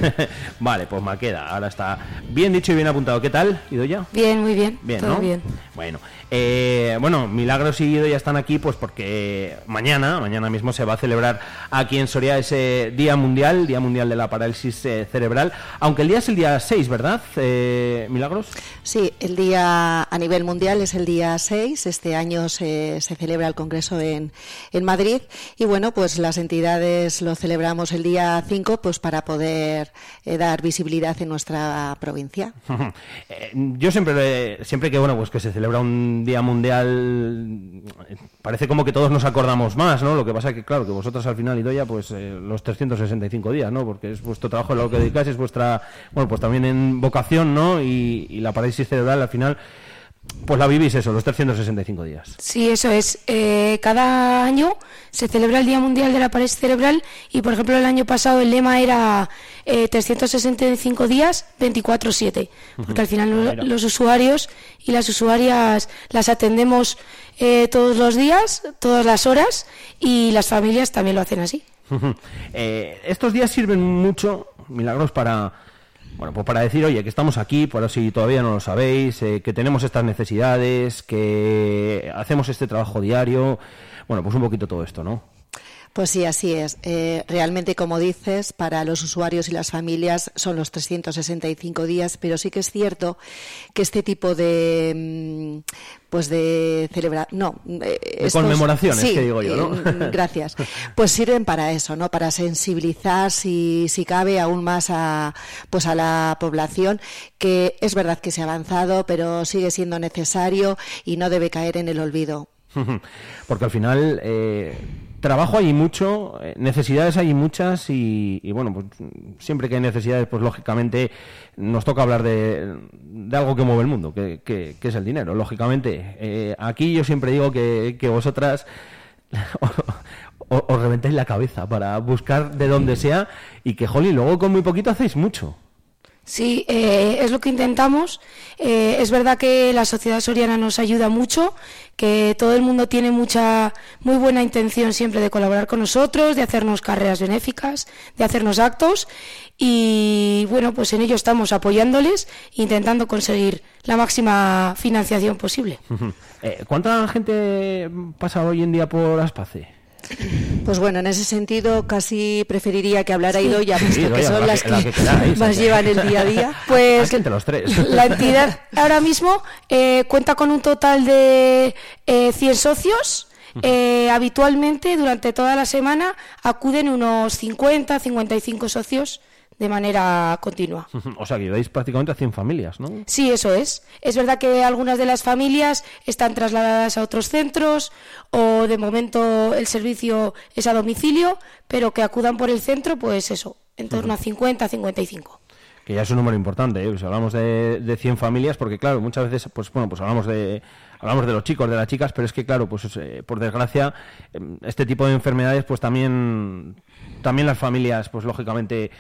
vale, pues Maqueda, ahora está bien dicho y bien apuntado. ¿Qué tal, Idoya?
Bien, muy bien.
Bien,
Todo bien.
Bueno, eh, bueno, Milagros y Guido ya están aquí pues porque mañana, mañana mismo se va a celebrar aquí en Soria ese Día Mundial, Día Mundial de la Parálisis eh, Cerebral, aunque el día es el día 6, ¿verdad, eh, Milagros?
Sí, el día a nivel mundial es el día 6, este año se, celebra el Congreso en, en, Madrid y bueno, pues las entidades lo celebramos el día 5 pues para poder dar visibilidad en nuestra provincia.
Yo siempre, siempre que bueno, pues que se celebra un Día Mundial parece como que todos nos acordamos más, ¿no? Lo que pasa que, claro, que vosotros al final, Idoya, pues eh, los 365 días, ¿no? Porque es vuestro trabajo, lo que dedicáis, es vuestra, bueno, pues también en vocación, ¿no? Y, y la parálisis cerebral al final pues la vivís eso, los 365 días.
Sí, eso es. Eh, cada año se celebra el Día Mundial de la Parálisis Cerebral y, por ejemplo, el año pasado el lema era 365 eh, días, 24-7, porque al final los usuarios y las usuarias las atendemos eh, todos los días, todas las horas y las familias también lo hacen así.
estos días sirven mucho, milagros, para bueno, pues para decir, oye, que estamos aquí, por si todavía no lo sabéis, eh, que tenemos estas necesidades, que hacemos este trabajo diario, bueno, pues un poquito todo esto, ¿no?
Pues sí, así es. Eh, realmente, como dices, para los usuarios y las familias son los 365 días, pero sí que es cierto que este tipo de mm, pues de celebrar no
eh, conmemoraciones que digo yo no
eh, gracias. Pues sirven para eso no para sensibilizar si, si cabe aún más a pues a la población que es verdad que se ha avanzado pero sigue siendo necesario y no debe caer en el olvido.
Porque al final eh, trabajo hay mucho, eh, necesidades hay muchas y, bueno, pues siempre que hay necesidades, pues lógicamente nos toca hablar de, algo que mueve el mundo, que, es el dinero, lógicamente. Eh, aquí yo siempre digo que, vosotras os, reventáis la cabeza para buscar de donde sea y que, jolly, luego con muy poquito hacéis mucho.
Sí, eh, es lo que intentamos. Eh, es verdad que la sociedad soriana nos ayuda mucho, que todo el mundo tiene mucha, muy buena intención siempre de colaborar con nosotros, de hacernos carreras benéficas, de hacernos actos y bueno, pues en ello estamos apoyándoles, intentando conseguir la máxima financiación posible.
Eh, ¿Cuánta gente pasa hoy en día por Aspace?
Pues bueno, en ese sentido casi preferiría que hablara Idoya, puesto que son las que, más llevan el día a día.
Pues
los tres.
la entidad ahora mismo eh, cuenta con un total de eh, 100 socios. Eh, habitualmente durante toda la semana acuden unos 50, 55 socios de manera continua.
O sea, que lleváis prácticamente a 100 familias, ¿no?
Sí, eso es. Es verdad que algunas de las familias están trasladadas a otros centros o de momento el servicio es a domicilio, pero que acudan por el centro, pues eso, en torno a 50, 55
que ya es un número importante, ¿eh? hablamos de, de 100 familias, porque claro, muchas veces, pues bueno, pues hablamos de hablamos de los chicos, de las chicas, pero es que claro, pues eh, por desgracia, em, este tipo de enfermedades, pues también, también las familias, pues lógicamente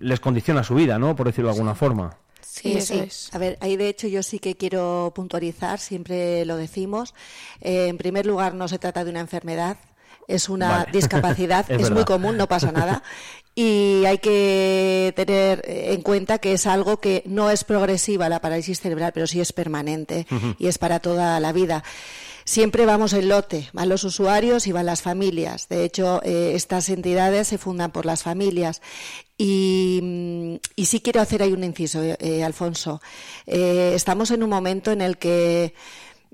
les condiciona su vida, ¿no? Por decirlo de alguna forma.
Sí, sí. A ver, ahí de hecho yo sí que quiero puntualizar, siempre lo decimos. Eh, en primer lugar, no se trata de una enfermedad, es una discapacidad, es, muy común, no pasa nada. Y hay que tener en cuenta que es algo que no es progresiva la parálisis cerebral, pero sí es permanente y es para toda la vida. Siempre vamos en lote, van los usuarios y van las familias. De hecho, eh, estas entidades se fundan por las familias. Y, mm, y sí quiero hacer ahí un inciso, eh, Alfonso. Eh, estamos en un momento en el que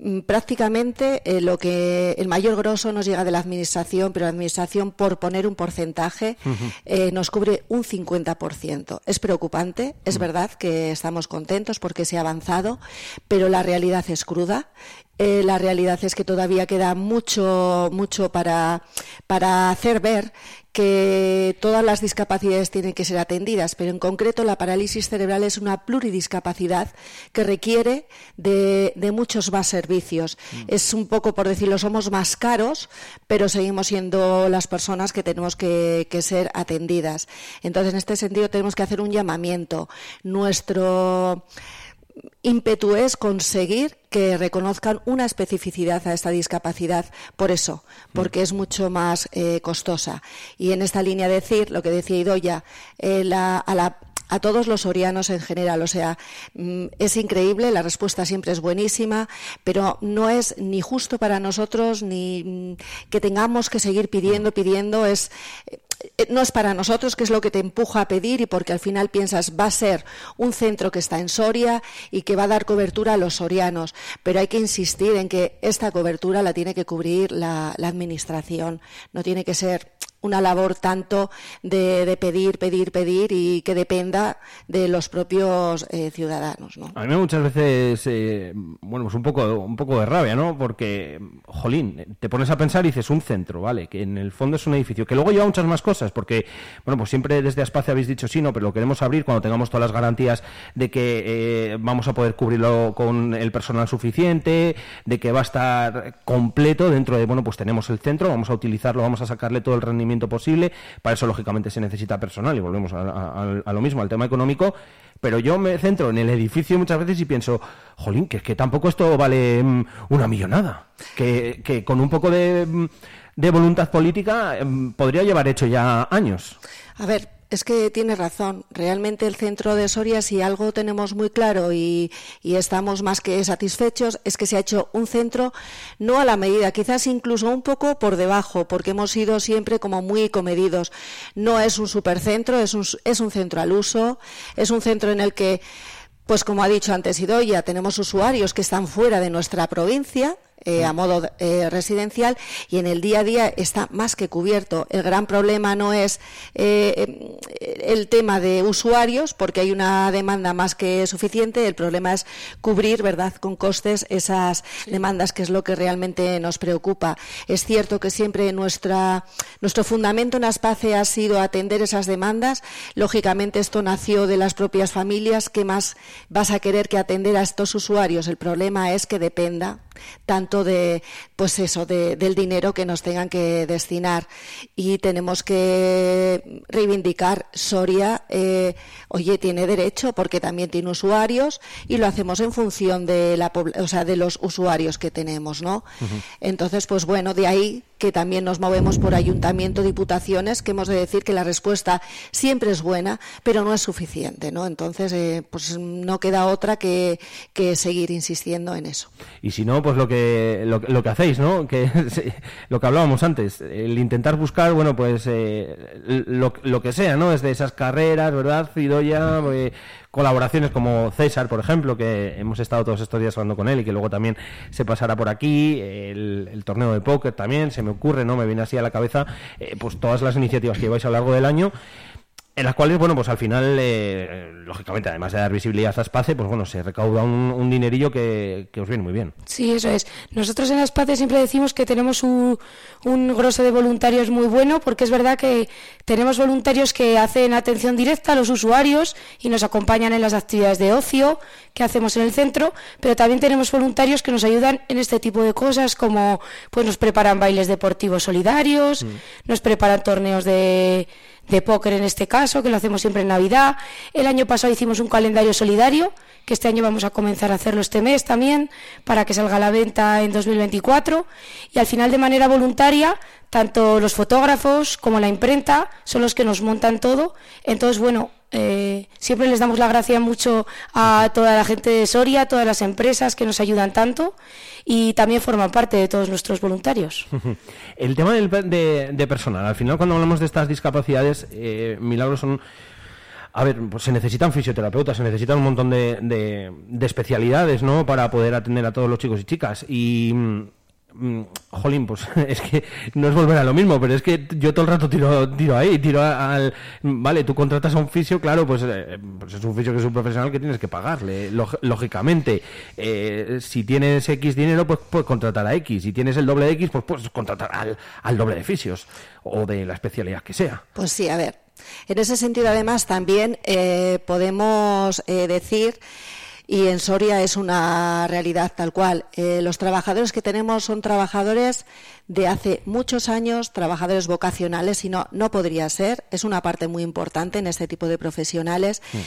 Mm, prácticamente eh, lo que el mayor grosso nos llega de la administración, pero la administración, por poner un porcentaje, eh, nos cubre un 50%. Es preocupante, es mm. verdad que estamos contentos porque se ha avanzado, pero la realidad es cruda eh, la realidad es que todavía queda mucho, mucho para, para hacer ver que todas las discapacidades tienen que ser atendidas, pero en concreto la parálisis cerebral es una pluridiscapacidad que requiere de, muchos más servicios. Mm. Es un poco, por decirlo, somos más caros, pero seguimos siendo las personas que tenemos que, que ser atendidas. Entonces, en este sentido, tenemos que hacer un llamamiento. Nuestro ímpetu es conseguir que reconozcan una especificidad a esta discapacidad, por eso, porque es mucho más eh, costosa. Y en esta línea decir lo que decía Idoya, eh, a, todos los orianos en general. O sea, mm, es increíble, la respuesta siempre es buenísima, pero no es ni justo para nosotros ni mm, que tengamos que seguir pidiendo, pidiendo. Es eh, no es para nosotros, que es lo que te empuja a pedir y porque al final piensas va a ser un centro que está en Soria y que va a dar cobertura a los sorianos, pero hay que insistir en que esta cobertura la tiene que cubrir la, la Administración, no tiene que ser una labor tanto de, pedir, pedir, pedir y que dependa de los propios eh, ciudadanos. ¿no?
A mí muchas veces, eh, bueno, pues un poco, un poco de rabia, ¿no? Porque, jolín, te pones a pensar y dices un centro, ¿vale? Que en el fondo es un edificio, que luego lleva muchas más cosas, porque, bueno, pues siempre desde Espacio habéis dicho sí, no, pero lo queremos abrir cuando tengamos todas las garantías de que eh, vamos a poder cubrirlo con el personal suficiente, de que va a estar completo dentro de, bueno, pues tenemos el centro, vamos a utilizarlo, vamos a sacarle todo el rendimiento posible. Para eso, lógicamente, se necesita personal y volvemos a, lo mismo, al tema económico. Pero yo me centro en el edificio muchas veces y pienso, jolín, que, que tampoco esto vale mm, una millonada. Que, que con un poco de, mm, de voluntad política mm, podría llevar hecho ya años.
A ver, es que tiene razón. Realmente el centro de Soria, si algo tenemos muy claro y, estamos más que satisfechos, es que se ha hecho un centro no a la medida, quizás incluso un poco por debajo, porque hemos sido siempre como muy comedidos. No es un supercentro, es un, es un centro al uso, es un centro en el que, pues como ha dicho antes Idoya, tenemos usuarios que están fuera de nuestra provincia, eh, a modo eh, residencial y en el día a día está más que cubierto. El gran problema no es eh, el tema de usuarios, porque hay una demanda más que suficiente. El problema es cubrir, ¿verdad?, con costes esas demandas, que es lo que realmente nos preocupa. Es cierto que siempre nuestra, nuestro fundamento en Aspace ha sido atender esas demandas. Lógicamente, esto nació de las propias familias. ¿Qué más vas a querer que atender a estos usuarios? El problema es que dependa tanto de, pues eso, del dinero que nos tengan que destinar. Y tenemos que reivindicar Soria, eh, oye, tiene derecho porque también tiene usuarios y lo hacemos en función de la, o sea, de los usuarios que tenemos, ¿no? Entonces, pues bueno, de ahí que también nos movemos por ayuntamiento, diputaciones, que hemos de decir que la respuesta siempre es buena, pero no es suficiente, ¿no? Entonces, eh, pues no queda otra que, que seguir insistiendo en eso.
Y si no, pues lo que, lo, que hacéis, ¿no? Lo que hablábamos antes, el intentar buscar, bueno, pues eh, lo, lo, que sea, ¿no? Desde esas carreras, ¿verdad? Cidoya, eh, colaboraciones como César, por ejemplo, que hemos estado todos estos días hablando con él y que luego también se pasará por aquí, el, torneo de póker también, se me ocurre, ¿no? Me viene así a la cabeza, eh, pues todas las iniciativas que lleváis a lo largo del año en las cuales, bueno, pues al final, eh, lógicamente, además de dar visibilidad a Aspace, pues bueno, se recauda un, dinerillo que, os viene muy bien.
Sí, eso es. Nosotros en Aspace siempre decimos que tenemos un, un grosso de voluntarios muy bueno, porque es verdad que tenemos voluntarios que hacen atención directa a los usuarios y nos acompañan en las actividades de ocio que hacemos en el centro, pero también tenemos voluntarios que nos ayudan en este tipo de cosas, como pues nos preparan bailes deportivos solidarios, mm. nos preparan torneos de de póker en este caso, que lo hacemos siempre en Navidad. El año pasado hicimos un calendario solidario, que este año vamos a comenzar a hacerlo este mes también, para que salga a la venta en 2024. Y al final, de manera voluntaria, tanto los fotógrafos como la imprenta son los que nos montan todo. Entonces, bueno, Eh, siempre les damos la gracia mucho a toda la gente de Soria, a todas las empresas que nos ayudan tanto y también forman parte de todos nuestros voluntarios.
El tema del, de, personal, al final cuando hablamos de estas discapacidades, eh, milagros son... A ver, pues se necesitan fisioterapeutas, se necesitan un montón de, de, de especialidades, ¿no? Para poder atender a todos los chicos y chicas. Y mm, jolín, pues es que no es volver a lo mismo, pero es que yo todo el rato tiro, tiro ahí, tiro al... Vale, tú contratas a un fisio, claro, pues, eh, pues es un fisio que es un profesional que tienes que pagarle, lógicamente. Eh, si tienes X dinero, pues puedes contratar a X. Si tienes el doble de X, pues puedes contratar al, al doble de fisios o de la especialidad que sea.
Pues sí, a ver. En ese sentido, además, también eh, podemos decir y en Soria es una realidad tal cual. Eh, los trabajadores que tenemos son trabajadores de hace muchos años, trabajadores vocacionales, y no, no podría ser. Es una parte muy importante en este tipo de profesionales. Mm.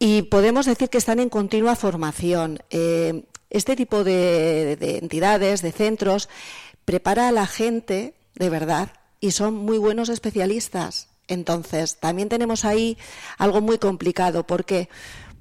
Y podemos decir que están en continua formación. Eh, este tipo de, de entidades, de centros, prepara a la gente de verdad y son muy buenos especialistas. Entonces, también tenemos ahí algo muy complicado. porque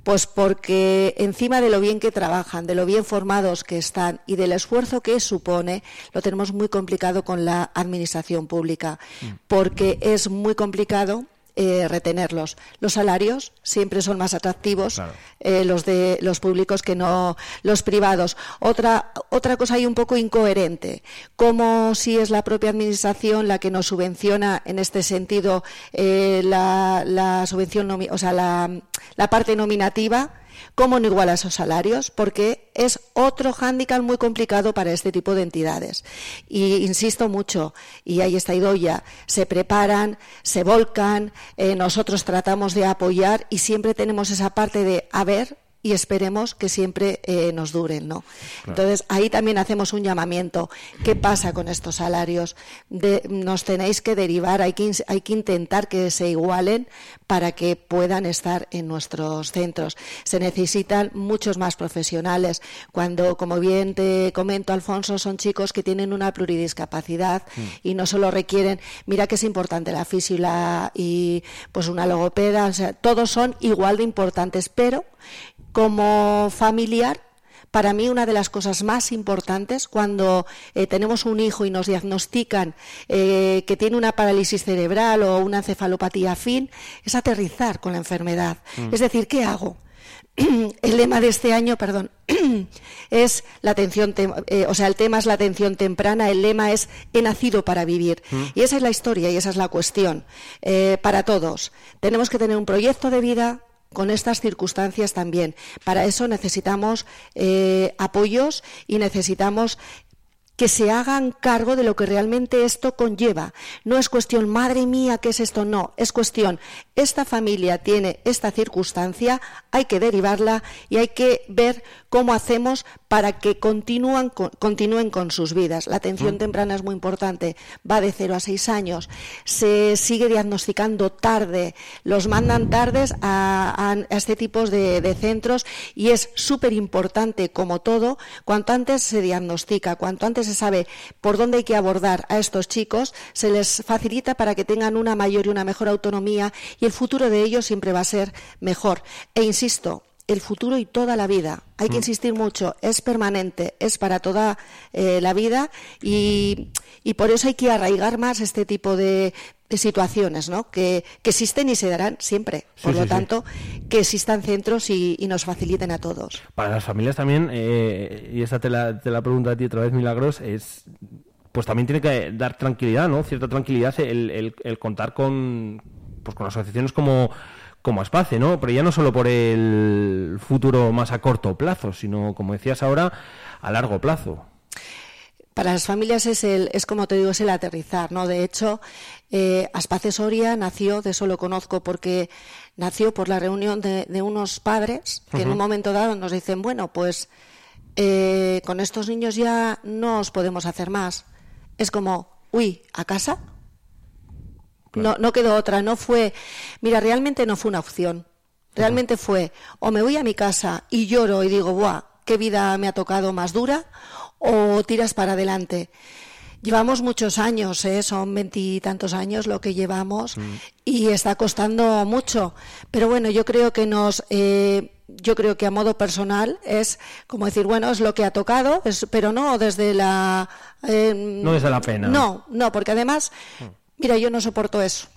pues porque encima de lo bien que trabajan, de lo bien formados que están y del esfuerzo que supone, lo tenemos muy complicado con la administración pública, mm. porque es muy complicado eh, retenerlos. Los salarios siempre son más atractivos eh, los de los públicos que no los privados. Otra otra cosa ahí un poco incoherente, como si es la propia administración la que nos subvenciona en este sentido eh, la, la subvención, o sea, la, la parte nominativa ¿Cómo no iguala esos salarios? Porque es otro hándicap muy complicado para este tipo de entidades. Y insisto mucho, y ahí está Idoya, se preparan, se volcan, eh, nosotros tratamos de apoyar y siempre tenemos esa parte de, a ver, y esperemos que siempre eh, nos duren, ¿no? Entonces ahí también hacemos un llamamiento. ¿Qué pasa con estos salarios? nos tenéis que derivar, hay que, hay que intentar que se igualen para que puedan estar en nuestros centros. Se necesitan muchos más profesionales. Cuando, como bien te comento, Alfonso, son chicos que tienen una pluridiscapacidad mm. y no solo requieren, mira que es importante la física y pues una logopeda, o sea, todos son igual de importantes, pero como familiar, para mí una de las cosas más importantes cuando eh, tenemos un hijo y nos diagnostican eh, que tiene una parálisis cerebral o una encefalopatía fin es aterrizar con la enfermedad. Mm. Es decir, ¿qué hago? el lema de este año, perdón, es la atención, eh, o sea, el tema es la atención temprana, el lema es he nacido para vivir. Mm. Y esa es la historia y esa es la cuestión para todos. Tenemos que tener un proyecto de vida, con estas circunstancias también. Para eso necesitamos eh, apoyos y necesitamos que se hagan cargo de lo que realmente esto conlleva. No es cuestión, madre mía, ¿qué es esto? No, es cuestión, esta familia tiene esta circunstancia, hay que derivarla y hay que ver cómo hacemos para que continúen con sus vidas. La atención mm. temprana es muy importante, va de 0 a 6 años, se sigue diagnosticando tarde, los mandan tardes a, este tipo de, de, centros y es súper importante, como todo, cuanto antes se diagnostica, cuanto antes se sabe por dónde hay que abordar a estos chicos, se les facilita para que tengan una mayor y una mejor autonomía y el futuro de ellos siempre va a ser mejor. E insisto, el futuro y toda la vida. Hay que mm. insistir mucho, es permanente, es para toda eh, la vida y, por eso hay que arraigar más este tipo de, situaciones, ¿no? Que, existen y se darán siempre. Por lo tanto, que existan centros y, nos faciliten a todos.
Para las familias también, eh, y esta te la, te la pregunto a ti otra vez, Milagros, es pues también tiene que dar tranquilidad, ¿no? Cierta tranquilidad el, el contar con, pues con asociaciones como como Espace, ¿no? Pero ya no solo por el futuro más a corto plazo, sino, como decías ahora, a largo plazo.
Para las familias es, el, es como te digo, es el aterrizar, ¿no? De hecho, eh, Aspace Soria nació, de eso lo conozco, porque nació por la reunión de, unos padres que en un momento dado nos dicen, bueno, pues eh, con estos niños ya no os podemos hacer más. Es como, uy, ¿a casa? No, no quedó otra, no fue. Mira, realmente no fue una opción. Realmente fue o me voy a mi casa y lloro y digo, ¡buah! ¿Qué vida me ha tocado más dura? O tiras para adelante. Llevamos muchos años, ¿eh? son veintitantos años lo que llevamos mm. y está costando mucho. Pero bueno, yo creo que nos, eh, yo creo que a modo personal es como decir, bueno, es lo que ha tocado, es, pero no desde la.
Eh, no desde la pena.
No, no, porque además, mm. mira, yo no soporto eso.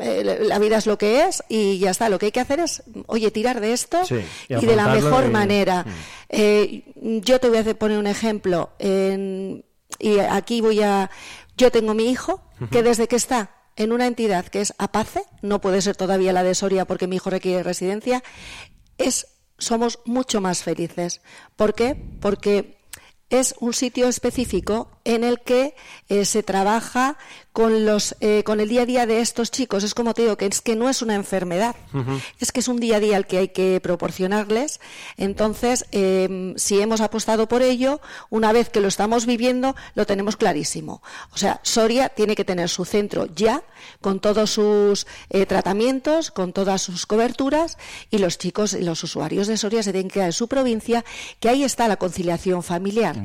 Eh, la vida es lo que es y ya está. Lo que hay que hacer es, oye, tirar de esto y, de la mejor manera. Mm. Eh, yo te voy a poner un ejemplo. y aquí voy a. Yo tengo mi hijo que desde que está en una entidad que es APACE, no puede ser todavía la de Soria porque mi hijo requiere residencia, es somos mucho más felices. ¿Por qué? Porque es un sitio específico en el que eh, se trabaja con los eh, con el día a día de estos chicos es como te digo que es que no es una enfermedad. Es que es un día a día al que hay que proporcionarles. Entonces em, si hemos apostado por ello una vez que lo estamos viviendo lo tenemos clarísimo. O sea Soria tiene que tener su centro ya con todos sus eh, tratamientos con todas sus coberturas y los chicos y los usuarios de Soria se tienen que quedar en su provincia que ahí está la conciliación familiar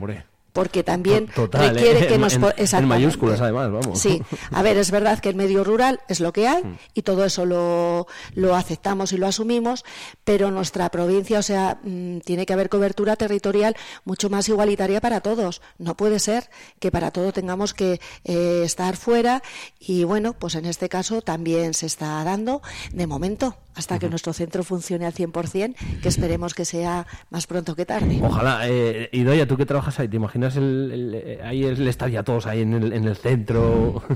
porque también requiere
¿eh?
que nos
en, mayúsculas además vamos.
Sí. A ver es verdad que el medio rural es lo que hay mm. y todo eso lo, lo aceptamos y lo asumimos pero nuestra provincia o sea mm, tiene que haber cobertura territorial mucho más igualitaria para todos. No puede ser que para todo tengamos que eh, estar fuera y bueno pues en este caso también se está dando de momento hasta que nuestro centro funcione al 100%, que esperemos que sea más pronto que tarde.
Ojalá. Eh, Idoya, tú que trabajas ahí, ¿te imaginas el, ahí el estar ya todos ahí en el, en el centro?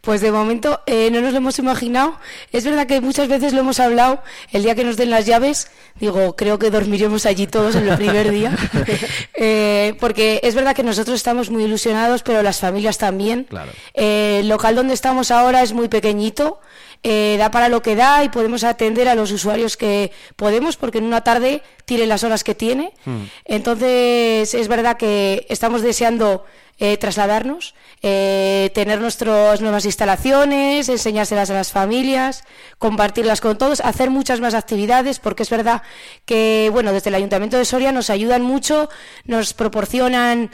Pues de momento eh, no nos lo hemos imaginado. Es verdad que muchas veces lo hemos hablado. El día que nos den las llaves, digo, creo que dormiremos allí todos en el primer día. eh, porque es verdad que nosotros estamos muy ilusionados, pero las familias también.
Claro.
Eh, el local donde estamos ahora es muy pequeñito. Eh, da para lo que da y podemos atender a los usuarios que podemos, porque en una tarde tiene las horas que tiene. Hmm. Entonces, es verdad que estamos deseando eh, trasladarnos, eh, tener nuestras nuevas instalaciones, enseñárselas a las familias, compartirlas con todos, hacer muchas más actividades, porque es verdad que, bueno, desde el Ayuntamiento de Soria nos ayudan mucho, nos proporcionan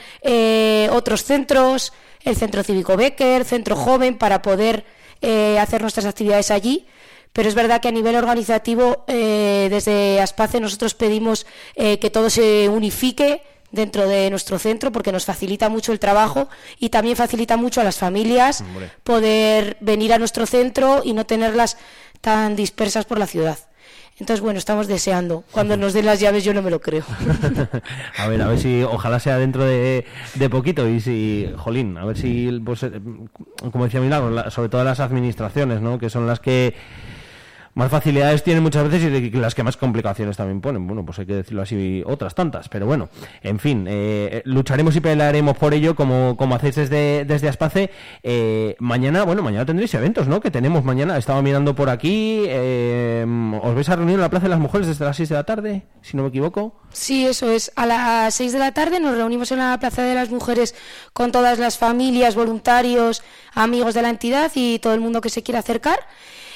otros centros, el Centro Cívico Becker, Centro Joven, para poder eh, hacer nuestras actividades allí. Pero es verdad que a nivel organizativo, eh, desde Aspace, nosotros pedimos eh, que todo se unifique dentro de nuestro centro porque nos facilita mucho el trabajo y también facilita mucho a las familias poder venir a nuestro centro y no tenerlas tan dispersas por la ciudad. Entonces, bueno, estamos deseando. Cuando nos den las llaves yo no me lo creo.
a ver, a ver si, ojalá sea dentro de, poquito y si, jolín, a ver si, pues, eh, como decía Milagro, sobre todo las administraciones, ¿no? Que son las que más facilidades tienen muchas veces y las que más complicaciones también ponen. Bueno, pues hay que decirlo así, otras tantas. Pero bueno, en fin, eh, lucharemos y pelearemos por ello como, como hacéis desde, desde Aspace. Eh, mañana, bueno, mañana tendréis eventos, ¿no? Que tenemos mañana. Estaba mirando por aquí. Eh, ¿Os vais a reunir en la Plaza de las Mujeres desde las 6 de la tarde, si no me equivoco?
Sí, eso es. A las 6 de la tarde nos reunimos en la Plaza de las Mujeres con todas las familias, voluntarios, amigos de la entidad y todo el mundo que se quiera acercar.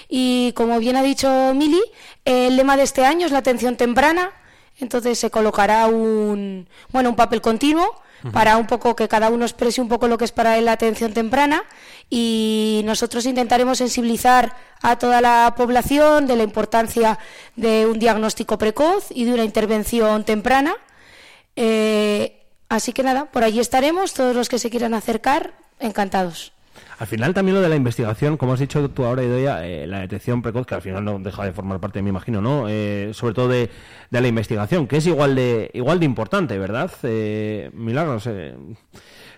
Y como bien ha dicho Mili, el lema de este año es la atención temprana. Entonces se colocará un, bueno, un papel continuo para un poco que cada uno exprese un poco lo que es para él la atención temprana y nosotros intentaremos sensibilizar a toda la población de la importancia de un diagnóstico precoz y de una intervención temprana. Eh, así que nada, por allí estaremos, todos los que se quieran acercar, encantados.
Al final también lo de la investigación, como has dicho tú ahora, Idoia, eh, la detección precoz, que al final no deja de formar parte, me imagino, ¿no? Eh, sobre todo de, de, la investigación, que es igual de igual de importante, ¿verdad? Eh, Milagros,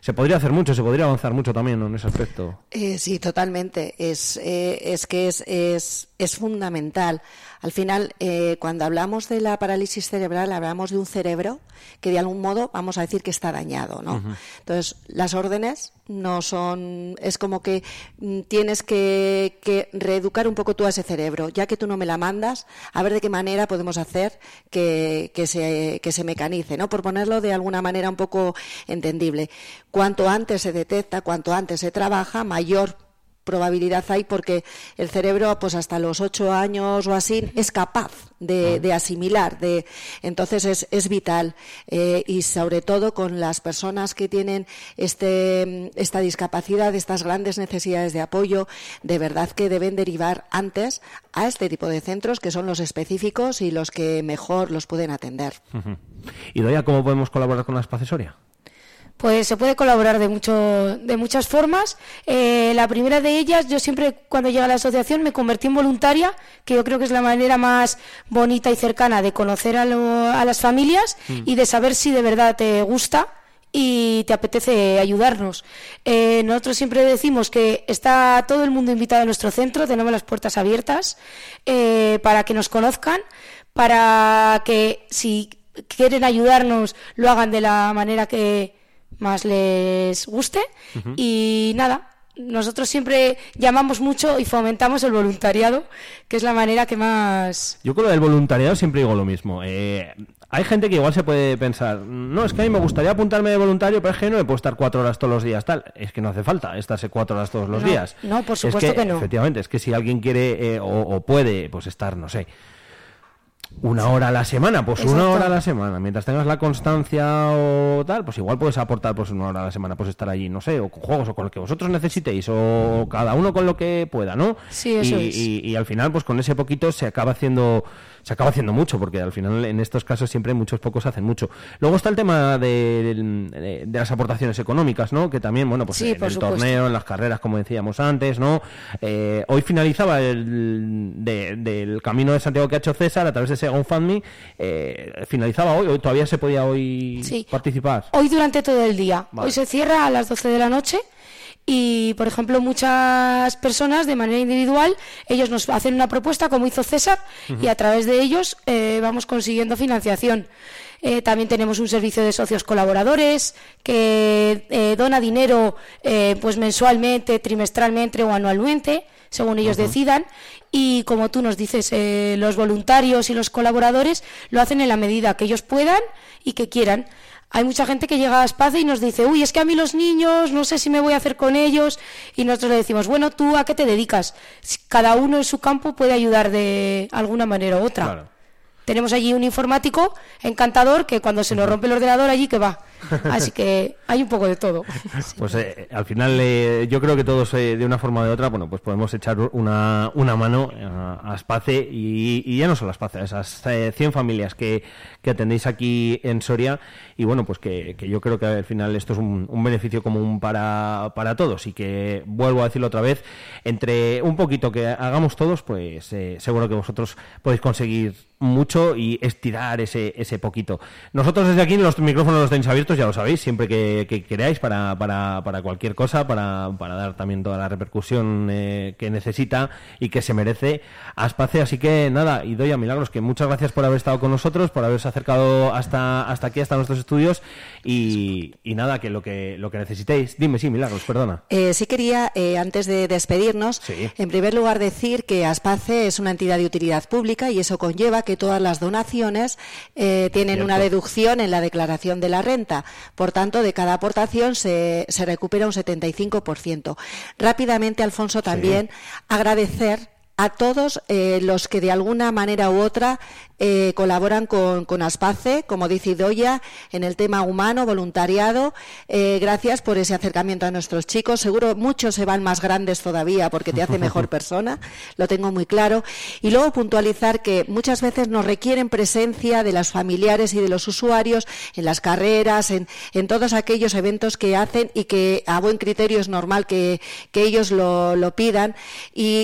se podría hacer mucho, se podría avanzar mucho también en ese aspecto.
Eh, sí, totalmente. Es, eh, es que es, es, es fundamental. Al final, eh, cuando hablamos de la parálisis cerebral, hablamos de un cerebro que de algún modo vamos a decir que está dañado, ¿no? Entonces, las órdenes no son, es como que mm, tienes que, que, reeducar un poco tú a ese cerebro, ya que tú no me la mandas, a ver de qué manera podemos hacer que, que, se, que se mecanice, ¿no? Por ponerlo de alguna manera un poco entendible. Cuanto antes se detecta, cuanto antes se trabaja, mayor probabilidad hay porque el cerebro, pues hasta los ocho años o así, es capaz de, de asimilar. De, entonces es, es vital. Eh, y sobre todo con las personas que tienen este, esta discapacidad, estas grandes necesidades de apoyo, de verdad que deben derivar antes a este tipo de centros que son los específicos y los que mejor los pueden atender.
¿Y Doya, cómo podemos colaborar con la Espacesoria?
Pues se puede colaborar de, mucho, de muchas formas. Eh, la primera de ellas, yo siempre cuando llegué a la asociación me convertí en voluntaria, que yo creo que es la manera más bonita y cercana de conocer a, lo, a las familias mm. y de saber si de verdad te gusta y te apetece ayudarnos. Eh, nosotros siempre decimos que está todo el mundo invitado a nuestro centro, tenemos las puertas abiertas eh, para que nos conozcan, para que si quieren ayudarnos lo hagan de la manera que, más les guste. Y nada, nosotros siempre llamamos mucho y fomentamos el voluntariado, que es la manera que más...
Yo con lo del voluntariado siempre digo lo mismo. Eh, hay gente que igual se puede pensar, no, es que a mí me gustaría apuntarme de voluntario, pero es que no me puedo estar cuatro horas todos los días, tal. Es que no hace falta estarse cuatro horas todos los días.
No, por supuesto que, no.
Efectivamente, es que si alguien quiere eh, o, puede, pues estar, no sé, una hora a la semana, pues una hora a la semana. Mientras tengas la constancia o tal, pues igual puedes aportar pues una hora a la semana, pues estar allí, no sé, o con juegos o con lo que vosotros necesitéis, o cada uno con lo que pueda, ¿no?
Sí, eso
y,
es.
y, al final, pues con ese poquito se acaba haciendo se acaba haciendo mucho, porque al final en estos casos siempre muchos pocos hacen mucho. Luego está el tema de, las aportaciones económicas, ¿no? Que también, bueno, pues en el torneo, en las carreras, como decíamos antes, ¿no? Eh, hoy finalizaba el del camino de Santiago que ha hecho César a través de ese GoFundMe, eh, finalizaba hoy, hoy todavía se podía hoy participar.
Hoy durante todo el día. Hoy se cierra a las 12 de la noche y, por ejemplo, muchas personas de manera individual, ellos nos hacen una propuesta, como hizo César, y a través de ellos eh, vamos consiguiendo financiación. Eh, también tenemos un servicio de socios colaboradores que eh, dona dinero pues mensualmente, trimestralmente o anualmente, según ellos decidan. Y como tú nos dices, los voluntarios y los colaboradores lo hacen en la medida que ellos puedan y que quieran. Hay mucha gente que llega a Espacio y nos dice, uy, es que a mí los niños, no sé si me voy a hacer con ellos. Y nosotros le decimos, bueno, ¿tú a qué te dedicas? Cada uno en su campo puede ayudar de alguna manera u otra. Tenemos allí un informático encantador que cuando se nos rompe el ordenador allí que va. Así que hay un poco de todo.
Pues eh, al final eh, yo creo que todos eh, de una forma o de otra, bueno, pues podemos echar una, una mano a, Space y, ya no solo a Space, a esas 100 familias que, que atendéis aquí en Soria y bueno, pues que, yo creo que al final esto es un, un, beneficio común para, para todos y que vuelvo a decirlo otra vez, entre un poquito que hagamos todos, pues seguro que vosotros podéis conseguir mucho y estirar ese, ese poquito. Nosotros desde aquí los micrófonos los tenéis abiertos, ya lo sabéis, siempre que, que queráis para, para, para, cualquier cosa, para, para, dar también toda la repercusión eh, que necesita y que se merece a Espacio. Así que nada, y doy a Milagros que muchas gracias por haber estado con nosotros, por haberse acercado hasta, hasta aquí, hasta nuestros estudios y, y nada, que lo que lo que necesitéis. Dime, sí, Milagros, perdona.
Eh, sí quería, eh, antes de despedirnos, en primer lugar decir que Aspace es una entidad de utilidad pública y eso conlleva que todas las donaciones eh, tienen una deducción en la declaración de la renta. Por tanto, de cada aportación se, se recupera un 75%. Rápidamente, Alfonso, también agradecer a todos eh, los que de alguna manera u otra eh, colaboran con, con, Aspace, como dice Idoya, en el tema humano, voluntariado. Eh, gracias por ese acercamiento a nuestros chicos. Seguro muchos se van más grandes todavía porque te hace mejor persona, lo tengo muy claro. Y luego puntualizar que muchas veces nos requieren presencia de los familiares y de los usuarios en las carreras, en, en todos aquellos eventos que hacen y que a buen criterio es normal que, que ellos lo, lo pidan. Y